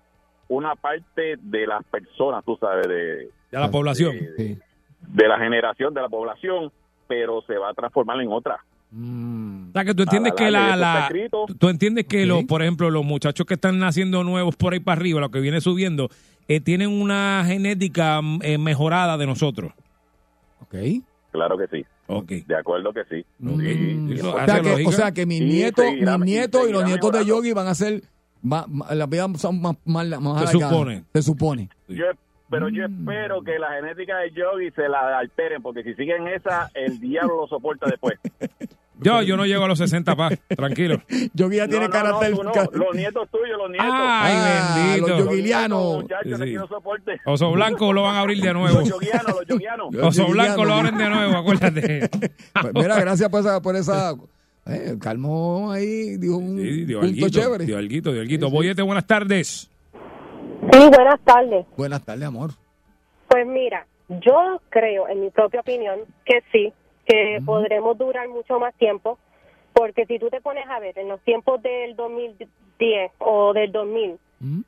una parte de las personas, tú sabes, de, la población. de, Sí. de la generación, de la población, pero se va a transformar en otra. Mm, O sea, que tú entiendes que la- la, tú entiendes que los, por ejemplo, los muchachos que están naciendo nuevos por ahí para arriba, lo que viene subiendo, eh, tienen una genética mm, eh, mejorada de nosotros. ok. Claro que sí, Ok. de acuerdo que sí. Mm, Sí, o, sea que, o sea que mis nietos, mis y nietos y los nietos de. Yogi van a ser más, más- las vidas son más, más, más Se supone. Se supone. Yo, pero yo espero que la genética de Yogi se la alteren, porque si siguen esa, el diablo lo soporta después. <laughs> Yo, yo no llego a los 60, pa. Tranquilo. <laughs> Yogi ya tiene No, no, no, carácter. tú no, ca- los nietos tuyos, los nietos. Ay, Ah, bendito. los yoguilianos. Muchachos, Sí, sí. aquí no soporte. Oso Blanco lo van a abrir de nuevo. Los yoguianos, los <laughs> yoguianos. Los Oso Blanco lo yoguilianos. abren de nuevo, acuérdate. <laughs> Pues mira, gracias por esa. Por esa eh, calmó ahí, dijo un Sí, dio punto alguito, chévere. dio alguito, dio alguito. Boyete, buenas tardes. Sí, buenas tardes. Buenas tardes, amor. Pues mira, yo creo, en mi propia opinión, que sí, que podremos durar mucho más tiempo, porque si tú te pones a ver, en los tiempos del 2010 o del 2000,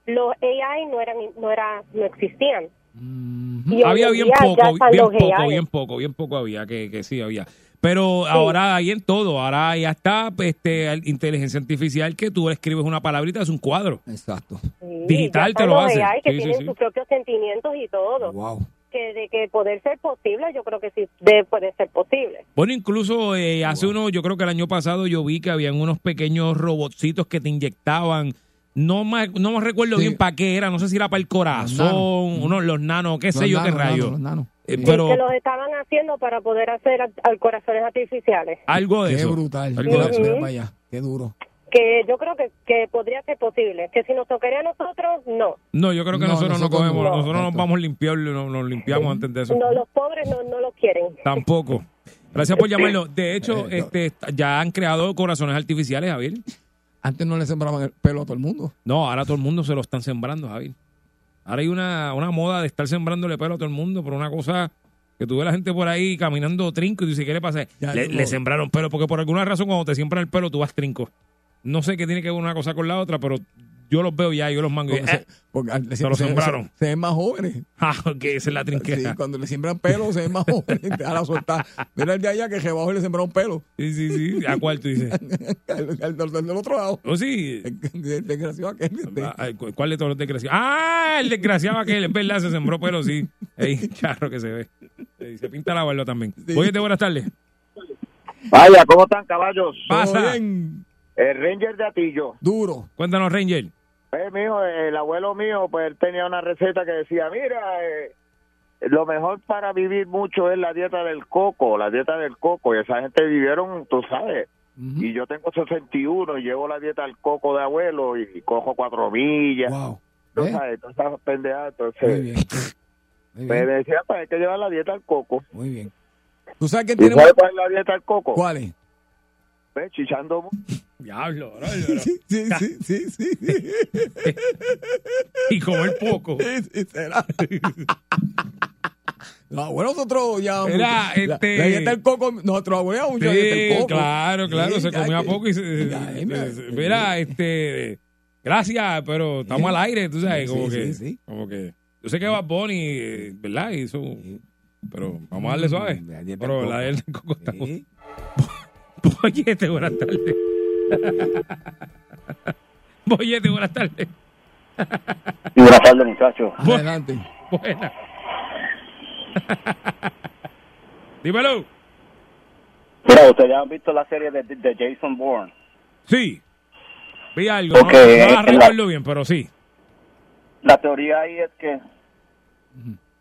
los AI no eran, no era, no existían. Había en bien poco, bien poco, AI. bien poco, bien poco había, que, que sí había. Pero ahora hay en todo, ahora ya está este, el- inteligencia artificial que tú le escribes una palabrita, es un cuadro. Exacto. Sí, digital te lo los hace. AI que Sí, tienen sí. sus propios sentimientos y todo. Wow. Que de que poder ser posible, yo creo que sí debe poder ser posible. Bueno, incluso eh, hace uno, yo creo que el año pasado yo vi que habían unos pequeños robotcitos que te inyectaban. No me, no me recuerdo Sí. bien para qué era, no sé si era para el corazón, unos los nanos, qué sé Los yo qué nanos, rayo. nanos, los nanos. Eh, pero que los estaban haciendo para poder hacer al corazones artificiales. algo de Qué eso. brutal. Algo de eso. allá. Qué duro. Que yo creo que, que podría ser posible. Que si nos tocaría a nosotros, no. No, yo creo que No, nosotros, nosotros no cogemos, no. nosotros nos vamos a limpiar, nos, nos limpiamos antes de eso. no los pobres no, no lo quieren. Tampoco. Gracias por llamarlo. De hecho, Eh, este, ya han creado corazones artificiales, Javier. Antes no le sembraban el pelo a todo el mundo. No, ahora todo el mundo se lo están sembrando, Javier. Ahora hay una, una moda de estar sembrándole pelo a todo el mundo por una cosa que tú ves la gente por ahí caminando trinco y tú dices, ¿qué le pasa? Ya, le, no. le sembraron pelo, porque por alguna razón cuando te siembran el pelo tú vas trinco. No sé qué tiene que ver una cosa con la otra, pero yo los veo ya, yo los mango. y- Porque, eh, se, porque al- se lo sembraron. Se, se ven más jóvenes. <laughs> ah, ok, esa es la Sí, trinquera. cuando le siembran pelo, se ven más jóvenes. A la soltar. Mira el de allá que rebajo le sembraron pelo. Sí, sí, sí. ¿A cuál tú dices? al, <laughs> al- al del otro lado. ¿O sí? El desgraciado aquel. este. Ah, ¿cu- ¿Cuál de todos los desgraciados? Ah, el desgraciado aquel, es verdad, se sembró pelo, sí. Ey, <laughs> charro que se ve. Ey, se pinta la barba también. Sí. Oye, buenas tardes. Vaya, ¿cómo están, caballos? Todo Pasa. bien. El Ranger de Atillo. Duro. Cuéntanos, Ranger. Pues, mijo, el abuelo mío, pues él tenía una receta que decía, mira, eh, lo mejor para vivir mucho es la dieta del coco, la dieta del coco. Y esa gente vivieron, tú sabes. Y yo tengo 61 y llevo la dieta del coco de abuelo y cojo cuatro millas. Wow. Tú ¿Eh? sabes, todas esas pendejadas. Muy Entonces, bien. Muy me decía, pues hay que llevar la dieta del coco. Muy bien. ¿Tú sabes quién ¿Y tiene cuál es la dieta del coco? ¿Cuál es? Pues, chichando. Diablo, bro, bro. Sí, sí, sí, sí, <laughs> sí. Y comer poco. Sí, sí, será. <laughs> Los abuelos nosotros ya... Era, mucho- la- este- La, dieta del coco, nosotros abuelos ya del coco. claro, claro, Sí, se ya comía que- poco y se... ya, se- mira, se- mira, este... Gracias, pero estamos al aire, tú sabes, Sí, como sí, que... Como que... Yo sé que va Bonnie, eh, ¿verdad? Y eso... Pero vamos a darle suave. Mm, la dieta Pero la dieta del coco está... Sí. Boyete, <laughs> buenas tardes. <laughs> Boyete, buenas tardes. Buenas tardes, muchachos. Adelante. Buena. <laughs> Dímelo. Mira, ustedes ya han visto la serie de, de Jason Bourne. Sí. Vi algo. no- Ok, no, la en la- recuerdo bien, pero sí. La teoría ahí es que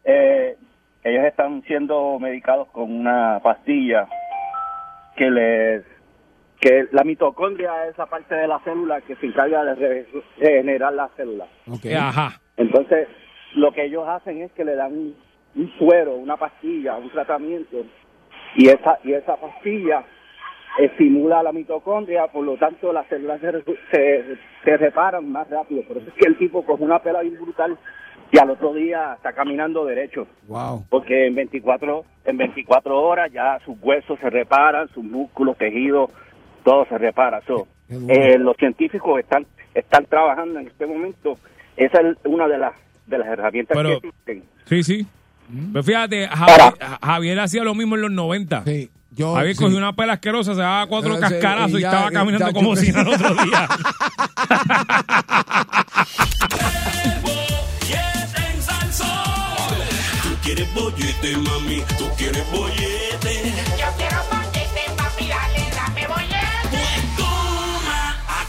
eh, ellos están siendo medicados con una pastilla que les que la mitocondria es esa parte de la célula que se encarga de re- regenerar la célula. Ok. Eh, Ajá. Entonces, lo que ellos hacen es que le dan un, un suero, una pastilla, un tratamiento, y esa, y esa pastilla estimula la mitocondria, por lo tanto las células se, se, se reparan más rápido. Por eso es que el tipo coge una pela bien brutal y al otro día está caminando derecho, Wow. porque en 24, en 24 horas ya sus huesos se reparan, sus músculos, tejidos, todo se repara. So, eh, los científicos están, están trabajando en este momento. Esa es una de las, de las herramientas Pero- que existen. Sí, sí. Mm. Pero fíjate, Javier, Javier hacía lo mismo en los 90. Sí. Yo, Javier sí. cogió una pela asquerosa, se daba cuatro Ese- cascarazos y, y ya, estaba eh, caminando ya, como yo- si nada el otro día. <laughs> Tú quieres bollete, mami, tú quieres bollete. Yo quiero bollete,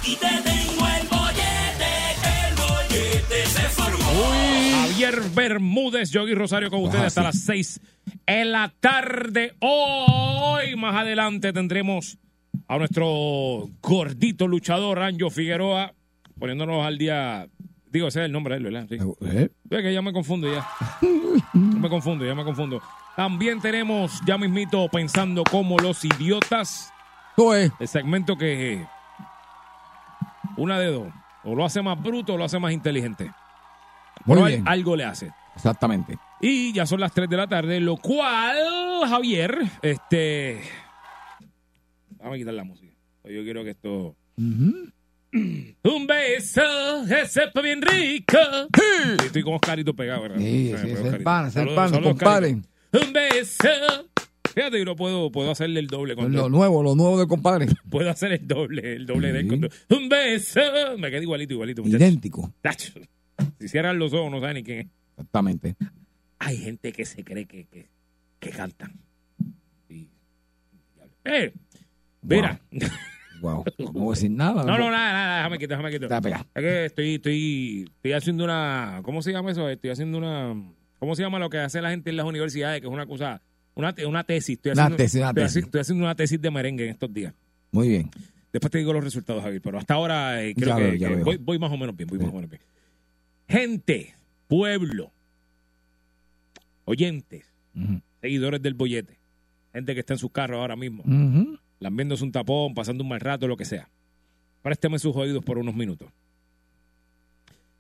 aquí te tengo el bollete, el bollete se formó. Javier Bermúdez, Yogi Rosario con ustedes Ah, hasta las 6 en la tarde. Hoy, más adelante, tendremos a nuestro gordito luchador Anjo Figueroa, poniéndonos al día. Digo, ese es el nombre de él, ¿verdad? Sí. ¿Eh? Ve que ya me confundo ya. Ya <laughs> me confundo, ya me confundo. También tenemos, ya mismito, pensando como los idiotas. Tú es. El segmento que una de dos. O lo hace más bruto o lo hace más inteligente. Muy Pero al- bien. algo le hace. Exactamente. Y ya son las 3 de la tarde, lo cual, Javier, este. Déjame quitar la música. Yo quiero que esto. Un beso, ese fue bien rico. Sí, Estoy con Oscarito pegado, ¿verdad? Sí, Se me sí, pegó es el pan, es el pan, compadre. Un beso. Fíjate, yo no puedo, puedo hacerle el doble. Con Lo nuevo, lo nuevo de compadre. <laughs> Puedo hacer el doble, el doble de él. Un beso. Me queda igualito, igualito. Idéntico. Tacho. Si cierran los ojos, no saben ni quién es. Exactamente. Hay gente que se cree que, que, que cantan. Y- Eh, mira. Wow. No voy a decir nada. No, no, nada, nada, déjame quitar, déjame quitar. Está. Es que estoy, estoy, estoy haciendo una, ¿cómo se llama eso? Estoy haciendo una, ¿cómo se llama lo que hace la gente en las universidades? Que es una cosa, una, una tesis. Estoy Una haciendo, tesis, una tesis. haci- estoy haciendo una tesis de merengue en estos días. Muy bien. Después te digo los resultados, Javier, pero hasta ahora eh, creo Ya que, veo, ya que veo. voy, voy más o menos bien, voy más o menos bien. Gente, pueblo, oyentes, seguidores del bollete, gente que está en sus carros ahora mismo, Ujú. lambiéndose un tapón, pasando un mal rato, lo que sea. Présteme sus oídos por unos minutos.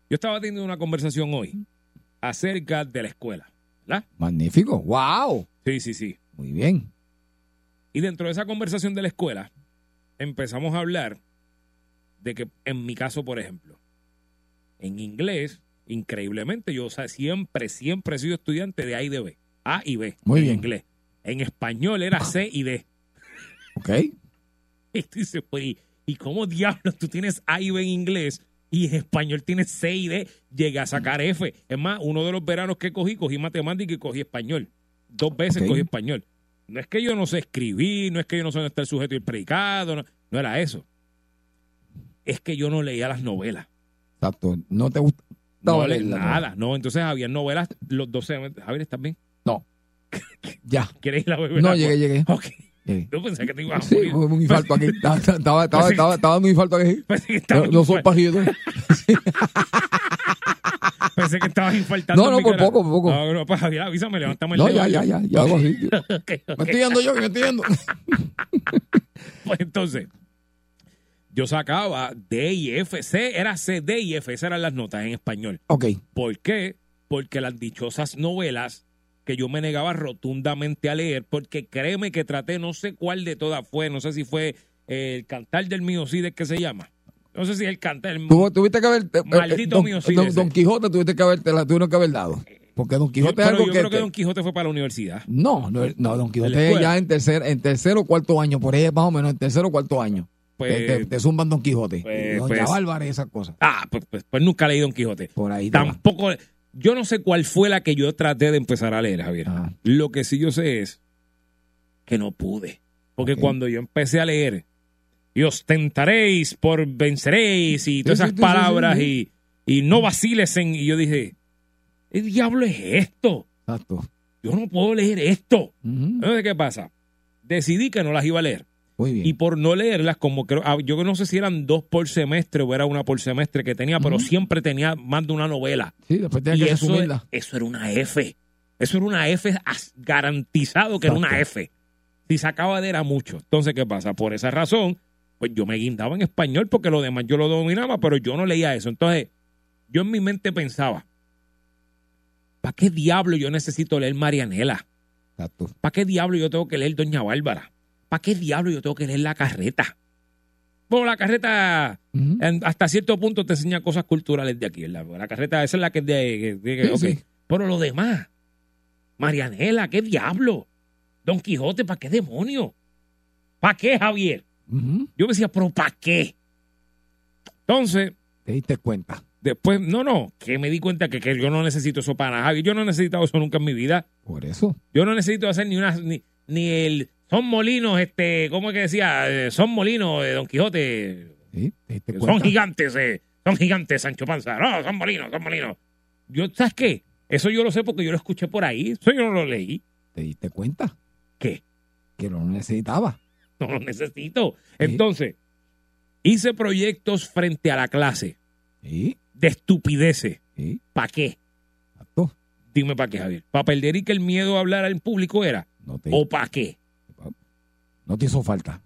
Yo estaba teniendo una conversación hoy acerca de la escuela, ¿verdad? Magnífico. Wow. Sí, sí, sí. Muy bien. Y dentro de esa conversación de la escuela, empezamos a hablar de que, en mi caso, por ejemplo, en inglés, increíblemente, yo o sea, siempre, siempre he sido estudiante de A y de B. A y B. Muy en bien. inglés. En español era C y D. Ok. <laughs> Y tú dices, pues, ¿y, y cómo diablos tú tienes A y B en inglés y en español tienes C y D? Llega a sacar F. Es más, uno de los veranos que cogí, cogí matemática y cogí español. Dos veces Ok. cogí español. No es que yo no sé escribir, no es que yo no sé dónde está el sujeto y el predicado, no, no era eso. Es que yo no leía las novelas. Exacto. No te gusta. No, leí la nada, no. Entonces había novelas los 12. Javier, ¿estás bien? No. <laughs> Ya. ¿Quieres ir a beber No, agua? llegué, llegué. Ok. Yo pensé que te ibas a Sí, morir. fue un infarto aquí. Estaba, estaba, estaba, <laughs> estaba, dando un infarto aquí. No, no pajido. Pensé que estabas infartando. No, no, por poco, por poco. No, no, pues Javier, avísame, levántame el No, ya, ya, ya. Ya hago así. <laughs> Ok, ok. Me estoy yendo yo, que me estoy yendo. <laughs> Pues entonces, yo sacaba D y F. C era C, D y F. Esas eran las notas en español. Ok. ¿Por qué? Porque las dichosas novelas que yo me negaba rotundamente a leer, porque créeme que traté, no sé cuál de todas fue, no sé si fue eh, el cantar del miocides que se llama. No sé si el cantar. el- Tú tuviste que haber. eh, Maldito mío, sí, don, don Quijote tuviste que haber, te la tuvieron que haber dado. Porque Don yo, Quijote es pero algo yo que. creo que Don Quijote fue para la universidad. No, no, no, Don Quijote ya en tercer, en tercer o cuarto año, por ahí más o menos, en tercer o cuarto año. Pues- te, te- te zumban Don Quijote. Pues- Doña pues- y esas cosas. Ah, pues, pues, pues nunca leí Don Quijote. Por ahí. va. Tampoco. Yo no sé cuál fue la que yo traté de empezar a leer, Javier. Ajá. Lo que sí yo sé es que no pude. Porque cuando yo empecé a leer, y ostentaréis por venceréis, y todas esas palabras, Y, y no vaciles en. Y yo dije, ¿qué diablo es esto? Exacto. Yo no puedo leer esto. Entonces, ¿qué pasa? Decidí que no las iba a leer. Muy bien. Y por no leerlas, como creo, ah, yo no sé si eran dos por semestre o era una por semestre que tenía, pero siempre tenía más de una novela. sí, después tienes Y que eso, resumirla. eso era una F. Eso era una F garantizado que era una. F. Si sacaba de era mucho. Entonces, ¿qué pasa? Por esa razón, pues yo me guindaba en español porque lo demás yo lo dominaba, pero yo no leía eso. Entonces, yo en mi mente pensaba, ¿para qué diablo yo necesito leer Marianela? ¿Para qué diablo yo tengo que leer Doña Bárbara? ¿Para qué diablo yo tengo que leer La Carreta? Bueno, La Carreta en- hasta cierto punto te enseña cosas culturales de aquí. La carreta, esa es la que es de... de- Sí, ok. sí. Pero lo demás, Marianela, ¿qué diablo? Don Quijote, ¿para qué demonio? ¿Para qué, Javier? Yo me decía, ¿pero para qué? Entonces, Te diste cuenta. después, no, no, que me di cuenta que, que yo no necesito eso para nada. Yo no he necesitado eso nunca en mi vida. Por eso. Yo no necesito hacer ni una ni, ni el son molinos, este, ¿cómo es que decía? Eh, son molinos de Don Quijote. Sí. Son gigantes, eh, son gigantes, Sancho Panza. No, son molinos, son molinos. Yo, ¿sabes qué? Eso yo lo sé porque yo lo escuché por ahí. Eso yo no lo leí. Te diste cuenta ¿Qué? que no lo necesitaba. <laughs> no los necesito. Entonces, hice proyectos frente a la clase de estupideces. ¿Para qué? exacto. Dime para qué, Javier. ¿Para perder y que el miedo a hablar en público era? No te, ¿O para qué? no te hizo falta.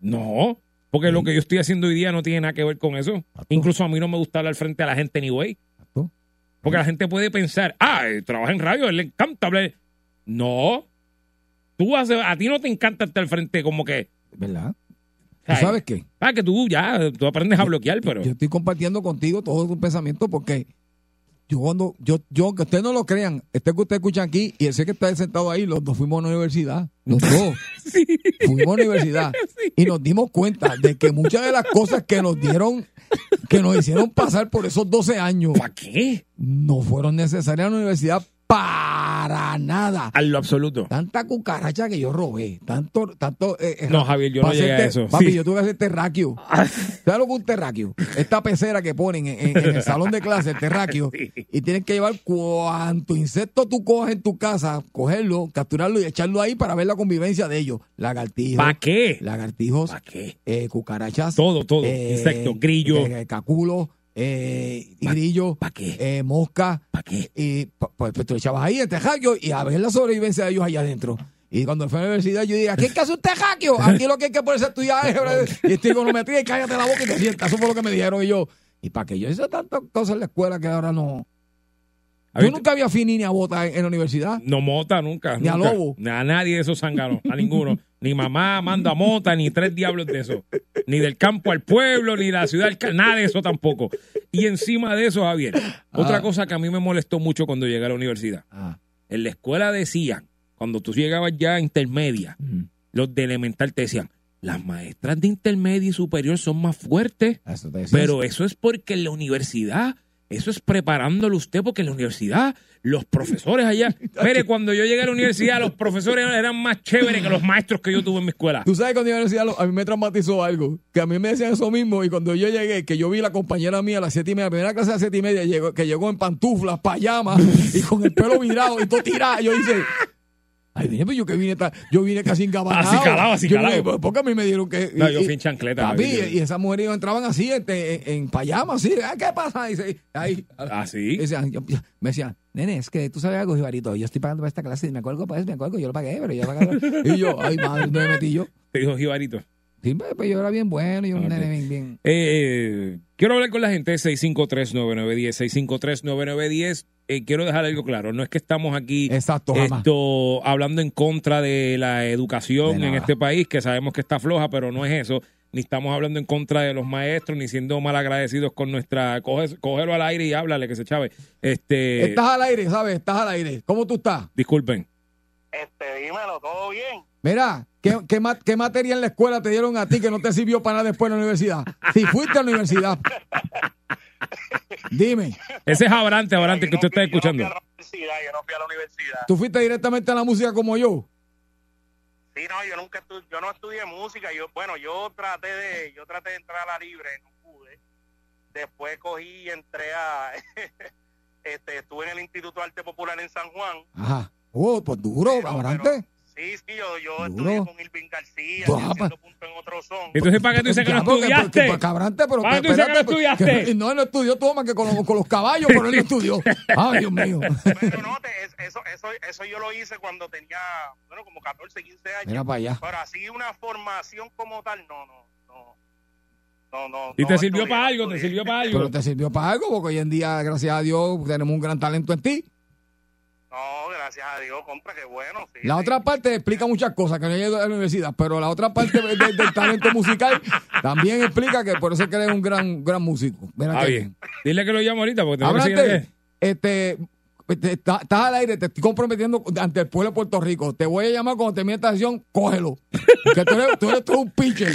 No, porque lo que yo estoy haciendo hoy día no tiene nada que ver con eso. Incluso a mí no me gusta hablar frente a la gente anyway. Exacto. Porque la gente puede pensar, ah, eh, trabaja en radio, él le encanta hablar. No. Tú haces, a ti no te encanta estar al frente como que... ¿Verdad? ¿Tú ¿sabes? qué? Ah, que tú ya, tú aprendes a bloquear, pero... Yo estoy compartiendo contigo todos tus pensamientos porque yo cuando, yo, yo, que ustedes no lo crean, este que ustedes escuchan aquí y ese que está sentado ahí, los dos fuimos a una universidad. Los dos. <laughs> Fuimos a una universidad. <laughs> Y nos dimos cuenta de que muchas de las cosas que nos dieron, que nos hicieron pasar por esos 12 años, ¿Para qué? no fueron necesarias en la universidad para nada. A lo absoluto. Tanta cucaracha que yo robé, tanto, tanto. eh, eh, No, Javier, yo no llegué a eso. Papi, Sí. yo tuve que hacer terráqueo. <laughs> ¿Sabes lo que un terráqueo? Esta pecera que ponen en, el salón de clase, el terráqueo, <laughs> Sí. y tienes que llevar cuanto insecto tú cojas en tu casa, cogerlo, capturarlo y echarlo ahí para ver la convivencia de ellos. Lagartijos. ¿Para qué? Lagartijos, ¿Para qué? eh, cucarachas. Todo, todo. eh, Insectos, grillos. eh, caculos, eh, grillos, ¿Para qué? eh, moscas. ¿Para qué? Y pu- pues, tú echabas ahí en Tejaquio y a ver la sobrevivencia de ellos allá adentro. Y cuando fui a la universidad, yo dije, aquí hay que <laughs> hacer un tejaquio. Aquí lo que hay que ponerse a estudiar es <laughs> y trigonometría y cállate la boca y te sientas. Eso fue lo que me dijeron. Y yo, ¿y para qué yo hice tantas cosas en la escuela que ahora no? Ver, nunca había fini ni a bota en, en la universidad. No mota nunca. Ni a lobo. Ni A nadie de esos zánganos, a ninguno. <laughs> ni mamá manda mota, ni tres diablos de eso. Ni del campo al pueblo, ni de la ciudad al ca- nada de eso tampoco. Y encima de eso, Javier, otra Ah. cosa que a mí me molestó mucho cuando llegué a la universidad. Ah, En la escuela decían, cuando tú llegabas ya a intermedia, mm, los de elemental te decían, las maestras de intermedia y superior son más fuertes. eso decía. Pero eso es porque en la universidad, eso es preparándolo usted, porque en la universidad, los profesores allá. Mire, cuando yo llegué a la universidad, los profesores eran más chéveres que los maestros que yo tuve en mi escuela. Tú sabes que cuando yo en la universidad a mí me traumatizó algo, que a mí me decían eso mismo y cuando yo llegué, que yo vi la compañera mía a las siete y media, la primera clase a las siete y media, que llegó en pantuflas, payamas y con el pelo virado y todo tirado, yo hice... Ay, dije, pero yo que vine, yo vine casi engabanado. <laughs> Así calado, así calado. porque a mí me dieron que... No, yo fui en chancleta, Papi, y esas mujeres entraban así, en, en, en payamas, así. "Ah, ¿Qué pasa? Y se- ahí, Así. y decían, yo- me decían, nene, es que tú sabes algo, Jibarito, yo estoy pagando para esta clase, y me acuerdo, pues, me acuerdo, yo lo pagué, pero yo lo pagué. <laughs> y yo, ay, madre, ¿dónde me metí yo? Te dijo Jibarito. Sí, pues, pues, yo era bien bueno, yo un Ok. nene bien, bien. Eh, quiero hablar con la gente, 653-9910, 653-9910. Eh, quiero dejar algo claro, no es que estamos aquí Exacto, jamás. hablando en contra de la De educación en este país, que sabemos que está floja, pero no es eso. Ni estamos hablando en contra de los maestros, ni siendo malagradecidos con nuestra... Coge, cógelo al aire y háblale, que se chave. Este, Estás al aire, ¿sabes? Estás al aire. ¿Cómo tú estás? Disculpen. Este, dímelo, ¿todo bien? Mira, ¿qué, qué, qué materia en la escuela te dieron a ti que no te sirvió para nada después en la universidad? Si fuiste a la universidad. <laughs> Dime, Ese es Abrante, Abrante, que usted está escuchando. Yo no fui a la universidad, yo no fui a la universidad. ¿tú fuiste directamente a la música como yo? Sí, no, yo nunca estu- yo no estudié música. Yo, bueno, yo traté de, yo traté de entrar a la libre, no pude. Después cogí y entré a, <laughs> este, estuve en el Instituto de Arte Popular en San Juan. Ajá. Oh, pues duro, Pero- Amarante. pero- sí, sí, yo, yo estudié con Irving García, Pues, y ah, haciendo punto en otro son. Entonces, ¿para qué tú dices que no porque- estudiaste? porque Cabrante, pero ¿Para que- qué tú dices que no espérate, estudiaste? que- no, él no estudió más que con, los- con los caballos, pero él no estudió. Ay, <laughs> Dios mío. Pero no, te- es- eso, eso, eso yo lo hice cuando tenía, bueno, como 14, 15 años. Mira para allá. Pero así una formación como tal, no, no, no. No, no, ¿Y no te sirvió estudié, para no algo? ¿Te sirvió para algo? Pero te sirvió para algo, porque hoy en día, gracias a Dios, tenemos un gran talento en ti. No, gracias a Dios, compra, qué bueno. Sí, La sí. otra parte explica muchas cosas que no he ido a la universidad, pero la otra parte de- de- del talento musical también explica que por eso es que eres un gran, gran músico. Mira Ah, que bien. Dile que lo llamo ahorita, porque tengo que Abrante, aquí. este, te- está- estás al aire, te estoy comprometiendo ante el pueblo de Puerto Rico. Te voy a llamar cuando termine esta sesión, cógelo. Que tú eres, tú eres todo un pitcher.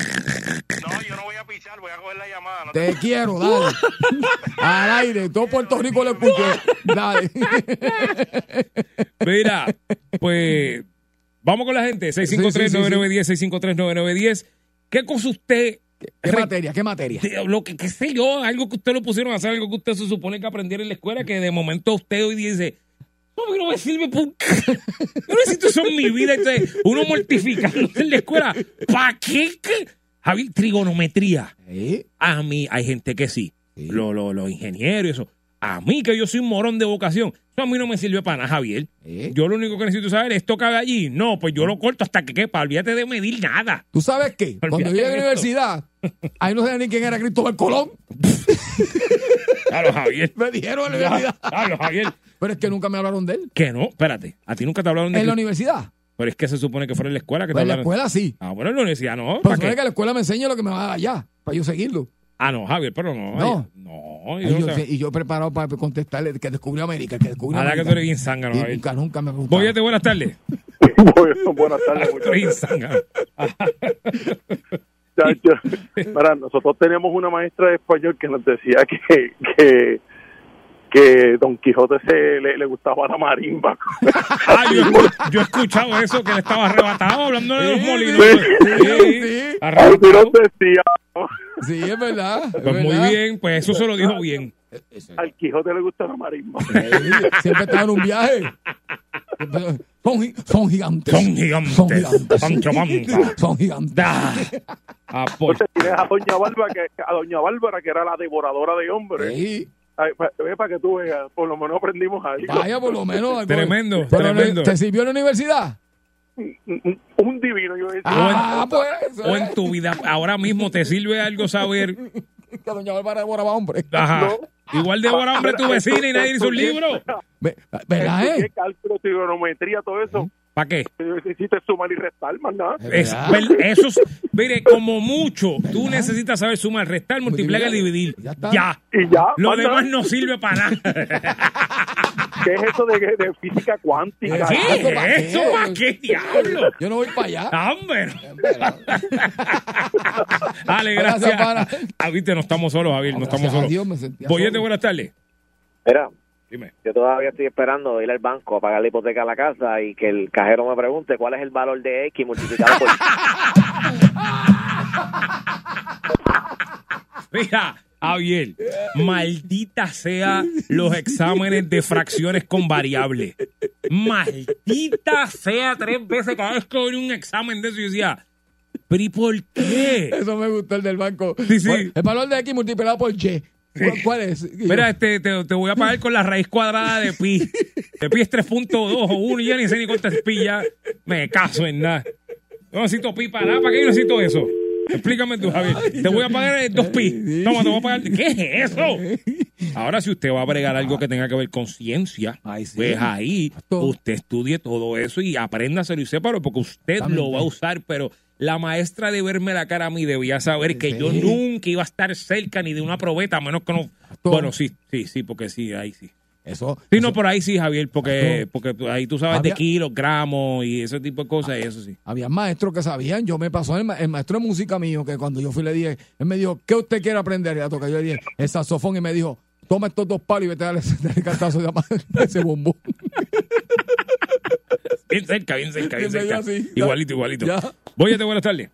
No, yo no voy a pichar, voy a coger la llamada. No Te quiero, dale. <laughs> Al aire, todo Puerto Rico lo escuché. Dale. <laughs> Mira, pues vamos con la gente. 653-9910, 653-9910. ¿Qué cosa usted... ¿Qué materia? ¿Qué materia? de- Lo que, qué sé yo, algo que usted lo pusieron a hacer, algo que usted se supone que aprendiera en la escuela, que de momento usted hoy dice, A mí no me sirve por... Yo necesito eso en mi vida. Entonces, uno mortificándose en la escuela. ¿Para qué? qué? Javier, trigonometría. ¿Eh? A mí hay gente que sí. Los lo, ingenieros y eso. A mí, que yo soy un morón de vocación. Eso a mí no me sirve para nada, Javier. ¿Eh? Yo lo único que necesito saber es, ¿esto cabe allí? No, pues yo lo corto hasta que quepa. Olvídate de medir nada. ¿Tú sabes qué? <laughs> Cuando yo llegué a la universidad, ahí no sabía ni quién era Cristóbal Colón. <laughs> Claro, Javier. <laughs> Me dijeron en la universidad. Claro, Javier. Pero es que nunca me hablaron de él. Que no, espérate. A ti nunca te hablaron de En la universidad. Pero es que se supone que fuera en la escuela que te Pues en la escuela sí. Ah, bueno, en la universidad no. Pero ¿Para supone qué? que la escuela me enseña lo que me va a dar allá, para yo seguirlo. Ah, no, Javier, pero no. No. No, Y yo yo, y yo preparado para contestarle que descubrió América, que descubrió Ahora que América. tú eres bien zángano, Javier. nunca, nunca me preguntaron. Boyete, buenas tardes. <laughs> Buenas tardes, <laughs> muchachos. Mira, nosotros teníamos una maestra de español que nos decía que, que, que Don Quijote se le, le gustaba la marimba. <laughs> Ah, yo, yo he escuchado eso, que él estaba arrebatado hablando de los molinos. sí, Sí, arrebatado. Sí, es verdad. es Pues muy verdad. bien, pues eso se lo dijo bien. al Quijote le gusta la marimba. Sí, Siempre estaba en un viaje. Son, gi- son gigantes. Son gigantes. Son gigantes. Sancho Panza. Son gigantes. Ah, por- Entonces tienes a Doña Bárbara, que, a Doña Bárbara, que era la devoradora de hombres. Sí. Para que tú veas, por lo menos aprendimos algo. Vaya, por lo menos. algo. Tremendo, Pero, tremendo. ¿Te sirvió en la universidad? Un, divino, yo decía. Ah, pues. o en tu vida, ahora mismo te sirve algo saber. <laughs> Que doña Bárbara devoraba hombre. Ajá. Igual devora hombre tu vecina y nadie hizo un libro. Ve- ¿Verdad, eh? cálculo, trigonometría, todo eso. ¿Para qué? Necesitas sumar y restar, más nada. Es, ¿Verdad? ver- eso es- mire, <laughs> como mucho, tú necesitas saber sumar, restar, multiplicar y dividir. Ya está. Ya. Y ya. Lo nada. demás no sirve para nada. <laughs> ¿Qué es eso de, de física cuántica? ¿Qué Exacto, ¿para es eso? qué? ¿Para qué diablo? Yo no voy <laughs> para allá. Hombre. Dale, Gracias. Ah, viste, no estamos solos, Javier, no estamos solos. Dios me sentía Boyete, buenas tardes. Mira, Dime. yo todavía estoy esperando ir al banco a pagar la hipoteca a la casa y que el cajero me pregunte cuál es el valor de X multiplicado por... <laughs> Mira, Javier, maldita sea los exámenes de fracciones con variable. Maldita sea tres veces cada vez que doy un examen de eso. Decía, ¿pero y por qué? Eso me gustó el del banco. Sí, sí. El valor de X multiplicado por Y. ¿Cuál, cuál es? Mira, este, te, te voy a pagar con la raíz cuadrada de pi. De pi es 3.2 o 1 y ya ni sé ni cuánto es pi ya. Me caso en nada. Yo necesito pi para nada. ¿Para qué yo necesito eso? Explícame tú, Javier. Te voy a pagar eh, dos pi. Toma, te voy a pagar. ¿Qué es eso? Ahora, si usted va a bregar algo que tenga que ver con ciencia, pues ahí usted estudie todo eso y apréndaselo y sépalo, porque usted lo va a usar, pero la maestra de verme la cara a mí debía saber que Sí. yo nunca iba a estar cerca ni de una probeta, a menos que no. Bueno, sí, sí, sí, porque sí, ahí sí. Eso. Sí, eso- no, por ahí sí, Javier, porque, porque ahí tú sabes de kilos, gramos y ese tipo de cosas, y eso sí. Había maestros que sabían. Yo me pasó el, ma- el maestro de música mío, que cuando yo fui le dije, él me dijo, ¿qué usted quiere aprender? Y a tocar. Yo le dije, el saxofón. Y me dijo, toma estos dos palos y vete a darle <laughs> el cartazo de <laughs> ese bombo. <laughs> Bien cerca, bien cerca, bien cerca. sí. Igualito, igualito. Ya. Bóyate, buenas tardes.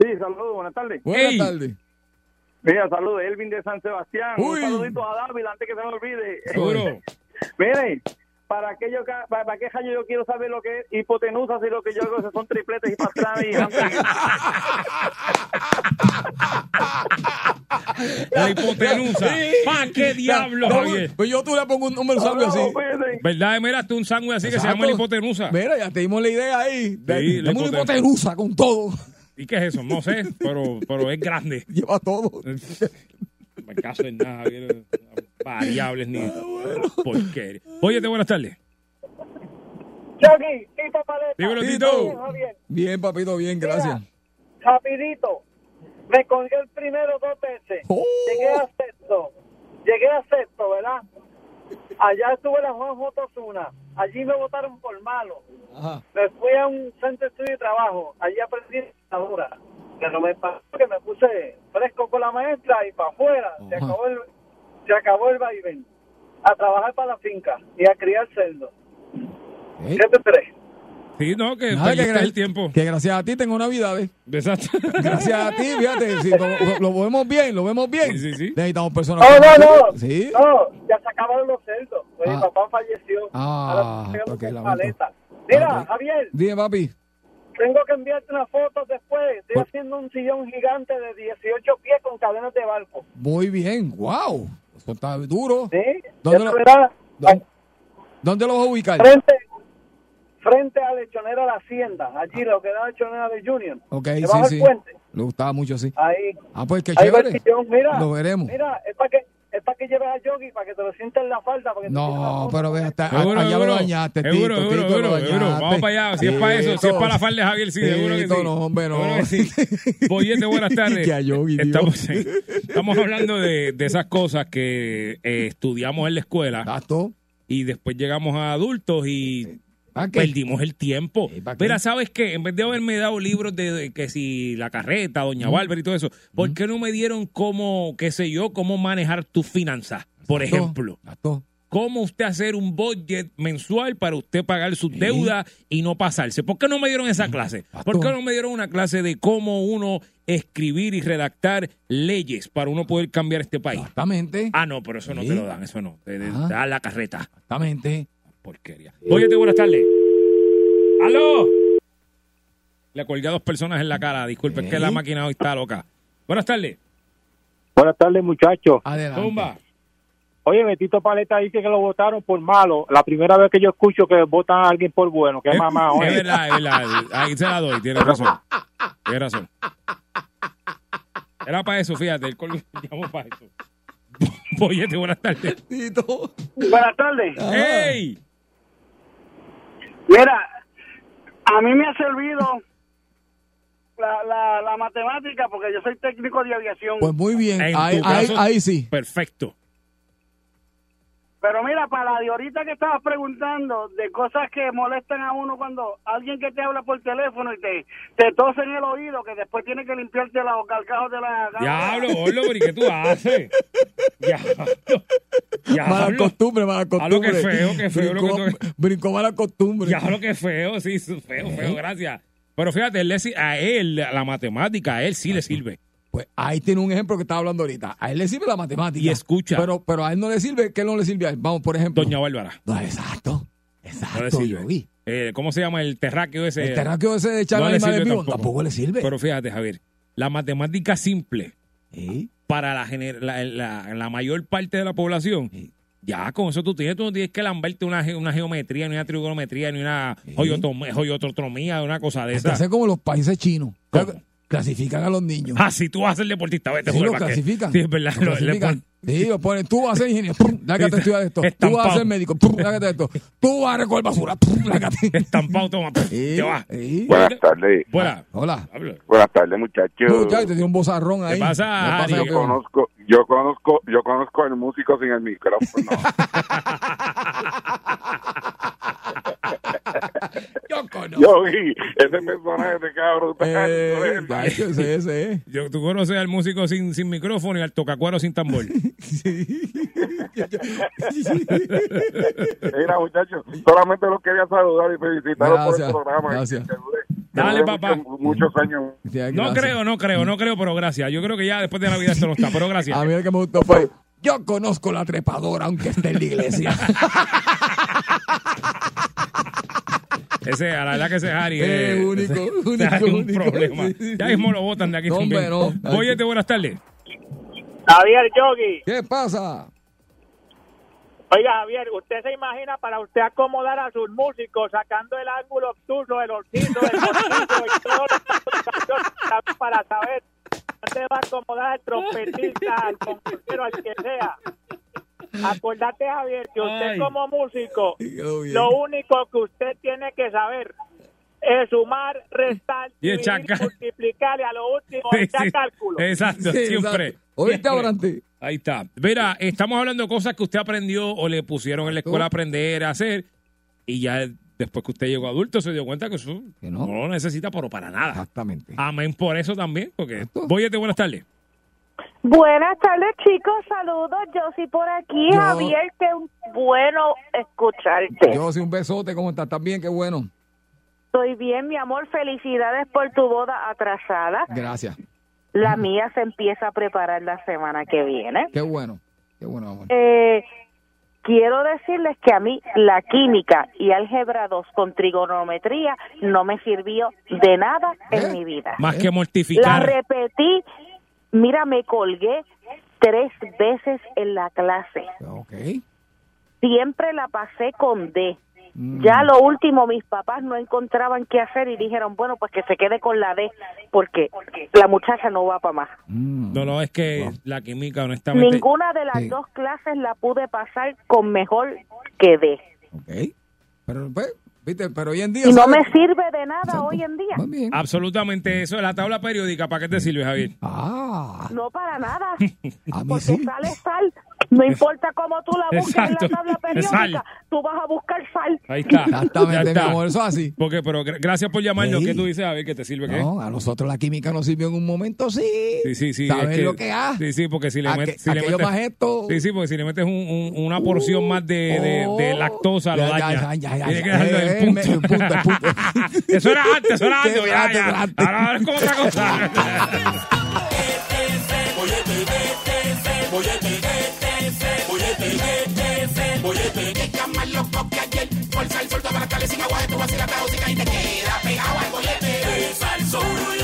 Sí, saludos, buenas tardes. Buenas tardes. Mira, saludos, Elvin de San Sebastián. Uy. Un saludito a David antes que se me olvide. Seguro. Miren, para aquello que, para, para qué rayo yo quiero saber lo que es hipotenusa si lo que yo hago son tripletes y pastranas y. <laughs> La hipotenusa. ¿Para qué diablo, Javier? Pues yo tú le pongo un número sándwich así. Miren. ¿Verdad? Mira, tú un sándwich así que se llama la hipotenusa. Mira, ya te dimos la idea ahí. Sí, la hipotenusa con todo. ¿Y qué es eso? No sé, pero, pero es grande. <laughs> Lleva todo. <laughs> Me caso en nada, Javier. Variables ni porquería. Bóyate, buenas tardes. Chucky, Tito Paleta. Dímelo, Tito. Bien, papito, bien, gracias. rapidito. Me colgué el primero dos veces. Oh. Llegué a sexto. Llegué a sexto, ¿verdad? Allá estuve en la Juan J. Osuna. Allí me votaron por malo. Ajá. Me fui a un centro de estudio y trabajo. Allí aprendí dura. Pero me pasó que me puse fresco con la maestra y para afuera. Se acabó el, se acabó el vaivén. A trabajar para la finca y a criar cerdo. ¿Eh? ¿Qué te crees? Sí, no, que Nada, que, el tiempo. que gracias a ti tengo navidades. Exacto. Gracias a ti, fíjate, si lo, lo vemos bien, lo vemos bien. Sí, sí, sí. Necesitamos personas. No, no, no. Sí. No, ya se acabaron los cerdos. pues Ah. mi papá falleció. Ah, Ahora ok, maleta. Mira, Ok. Javier, Dime, papi. Tengo que enviarte una foto después. Estoy Por- haciendo un sillón gigante de 18 pies con cadenas de barco. Muy bien, wow. Eso está duro. ¿Sí? ¿Dónde lo- ¿Dónde, dónde lo vas a ubicar? frente, frente a Lechonera de la Hacienda. Allí, lo que da Lechonera de Junior. Ok, sí, sí. puente. Le gustaba mucho, sí. Ahí. Ah, pues qué Ahí chévere. Mira, Lo veremos. Mira, es para que es para que lleves a Yogi, para que te lo sientes en la falda. Para que te No, foto. pero ve, hasta Seguro, allá lo seguro. dañaste, Tito. Seguro, seguro, Tito, seguro, lo. Vamos para allá. Si es para eso, si es para la falda de Javier, sí, seguro que Tito, sí. no, hombre, no. Sí. Boyete, buenas <laughs> tardes. Que a Yogi, Dios. estamos, estamos hablando de, de esas cosas que eh, estudiamos en la escuela Exacto. y después llegamos a adultos y ¿Para qué? perdimos el tiempo. ¿para qué? Mira, ¿sabes qué? En vez de haberme dado libros de, de que si la carreta, Doña Bárbara y todo eso, ¿por qué no me dieron cómo, qué sé yo, cómo manejar tus finanzas? Por ejemplo, cómo usted hacer un budget mensual para usted pagar sus deudas y no pasarse. ¿Por qué no me dieron esa clase? ¿Por qué no me dieron una clase de cómo uno escribir y redactar leyes para uno poder cambiar este país? Exactamente. Ah, no, pero eso no Sí. te lo dan, eso no. Te, te Ajá. da la carreta. Exactamente. Porquería. Oye, buenas tardes. ¡Aló! Le colgué a dos personas en la cara. Disculpe, es que la máquina hoy está loca. Buenas tardes. Buenas tardes, muchachos. Adelante. Tumba. Oye, Betito Paleta dice que lo votaron por malo. La primera vez que yo escucho que votan a alguien por bueno. Qué Es- mamá, <laughs> Es oye. verdad, es verdad. Ahí se la doy, tiene razón. Tiene razón. Era para eso, fíjate, el col <laughs> llamó para eso. Boyete, buenas tardes. Tito. Buenas tardes. Ajá. Mira, a mí me ha servido la, la, la matemática porque yo soy técnico de aviación. Pues muy bien. En Ahí, tu ahí, caso- ahí sí. Perfecto. Pero mira, para la de ahorita que estabas preguntando, de cosas que molestan a uno cuando alguien que te habla por teléfono y te, te tose en el oído, que después tiene que limpiarte los carcajos de la... Diablo, Gordo, pero ¿y qué tú haces? <laughs> Diablo. Mala Diablo. costumbre, mala Ah, lo que costumbre. feo, que feo lo que Brincó, tú- brincó mala costumbre. Diablo, qué feo, sí, feo, feo, gracias. Pero fíjate, él a él, la matemática, a él sí le sirve. Pues ahí tiene un ejemplo que estaba hablando ahorita. A él le sirve la matemática. Y escucha. Pero, pero a él no le sirve. ¿Qué no le sirve a él? Vamos, por ejemplo. Doña Bárbara. No, exacto. No Exacto, sirve. Yogi. Eh, ¿Cómo se llama el terráqueo ese? El terráqueo ese de echar No le sirve tampoco. tampoco le sirve. Pero fíjate, Javier, la matemática simple Sí. Para la, gener- la, la- la mayor parte de la población, Sí. ya con eso tú tienes, tú no tienes que lamberte una, ge- una geometría, ni una trigonometría, ni una Sí. joyototomía, una cosa de esa. hacer como los países chinos. ¿Cómo? Clasifican a los niños. Ah, si tú vas a ser deportista, vete a Sí, jugar lo clasifican. Sí, es verdad. Lo lo- clasifican. Sí, lo ponen. Tú vas a ser ingeniero. Pum, Lágate Sí, estudiar esto. Tú vas a ser médico. Pum, Lágate esto. Tú vas a recoger basura. Pum, <laughs> Lágate. Estampado, toma. Sí, Te va. sí. Buenas tardes. Buena. Hola. Buenas tardes, muchachos. Muchacho, te dio un bozarrón ahí. ¿Qué pasa, ¿Qué Ari? Yo campeón? conozco, yo conozco, yo conozco al músico sin el micrófono. <laughs> <laughs> Yo conozco. Yo vi ese personaje de cabrón. Eh, <laughs> ese, ese, eh. Yo, tú conoces al músico sin, sin micrófono y al tocacuero sin tambor. <laughs> Mira, muchachos, solamente los quería saludar y felicitarlos por el programa. gracias. Dale, papá. Muchos, años. Sí, No creo, no creo, no creo, pero gracias. Yo creo que ya después de Navidad esto no está, pero gracias. A mí el que me gustó fue. Yo conozco la trepadora, aunque esté en la iglesia. Ese, a la verdad que ese Harry Eh, es, único, ese único, Harry es un único. problema. Sí, sí, Ya mismo lo botan de aquí No, también. no. Óyete, buenas tardes. Javier Yogi. ¿Qué pasa? Oiga, Javier, ¿usted se imagina para usted acomodar a sus músicos sacando el ángulo obtuso, el orquídeo, el bolsillo y todo lo para saber dónde va a acomodar el trompetista, al concursero, al que sea? Acordate, Javier, que usted Ay. como músico, lo único que usted tiene que saber es sumar, restar, Y dividir, multiplicar y a lo último Sí, echar sí. cálculo. Exacto, Sí, siempre. exacto. Abrante. Ahí está. Mira, estamos hablando de cosas que usted aprendió o le pusieron en la escuela a aprender a hacer y ya después que usted llegó adulto se dio cuenta que eso Que no. no. lo necesita, pero para nada. Exactamente. Amén por eso también, porque... Exacto. Voyete, buenas tardes. Buenas tardes, chicos. Saludos. Yo sí por aquí, Yo- Javier. Qué bueno escucharte. Yo sí, un besote, ¿cómo estás? ¿Estás bien? Qué bueno. Estoy bien, mi amor. Felicidades por tu boda atrasada. Gracias. La mía se empieza a preparar la semana que viene. Qué bueno. Qué bueno, amor. Eh, quiero decirles que a mí la química y álgebra 2 con trigonometría no me sirvió de nada en mi vida. Más que La mortificar. repetí, mira, me colgué tres veces en la clase. Siempre la pasé con D. Ya lo último, mis papás no encontraban qué hacer y dijeron, bueno, pues que se quede con la D, porque la muchacha no va para más. No, no, es que la química, honestamente. Ninguna de las dos clases la pude pasar con mejor que D. Pero, pues, viste, pero hoy en día. Y no ¿sabes? me sirve de nada hoy en día. Absolutamente eso. La tabla periódica, ¿para qué te sirve, Javier? Ah. No para nada. <laughs> A mí Porque sí. sale sal. No importa cómo tú la busques Exacto. en la tabla periódica, tú vas a buscar sal. Ahí está. Exactamente, Ya está. mi amor, eso es así. Porque, pero gra- gracias por llamarnos. Sí. ¿Qué tú dices, Javier? ¿Que te sirve qué? No, a nosotros la química nos sirvió en un momento, sí. Sí, sí, sí. ¿Sabes es lo que ha? Sí, sí, porque si le, si le metes. más esto. Sí, sí, porque si le metes un- un- una porción más de, de- de Oh. lactosa, lo Ya, ya, daña. ya, ya, ya, Tiene que ya. dejarlo en Eh, punto. me- punto, punto. eso era antes, eso era antes. Sí, ya, antes, ya. antes. Ahora, es como otra cosa. Bollete, que más loco que ayer. Por sal, sol, para la sin agua, tú vas a ir a la música y te queda pegado al bollete. Salsoul,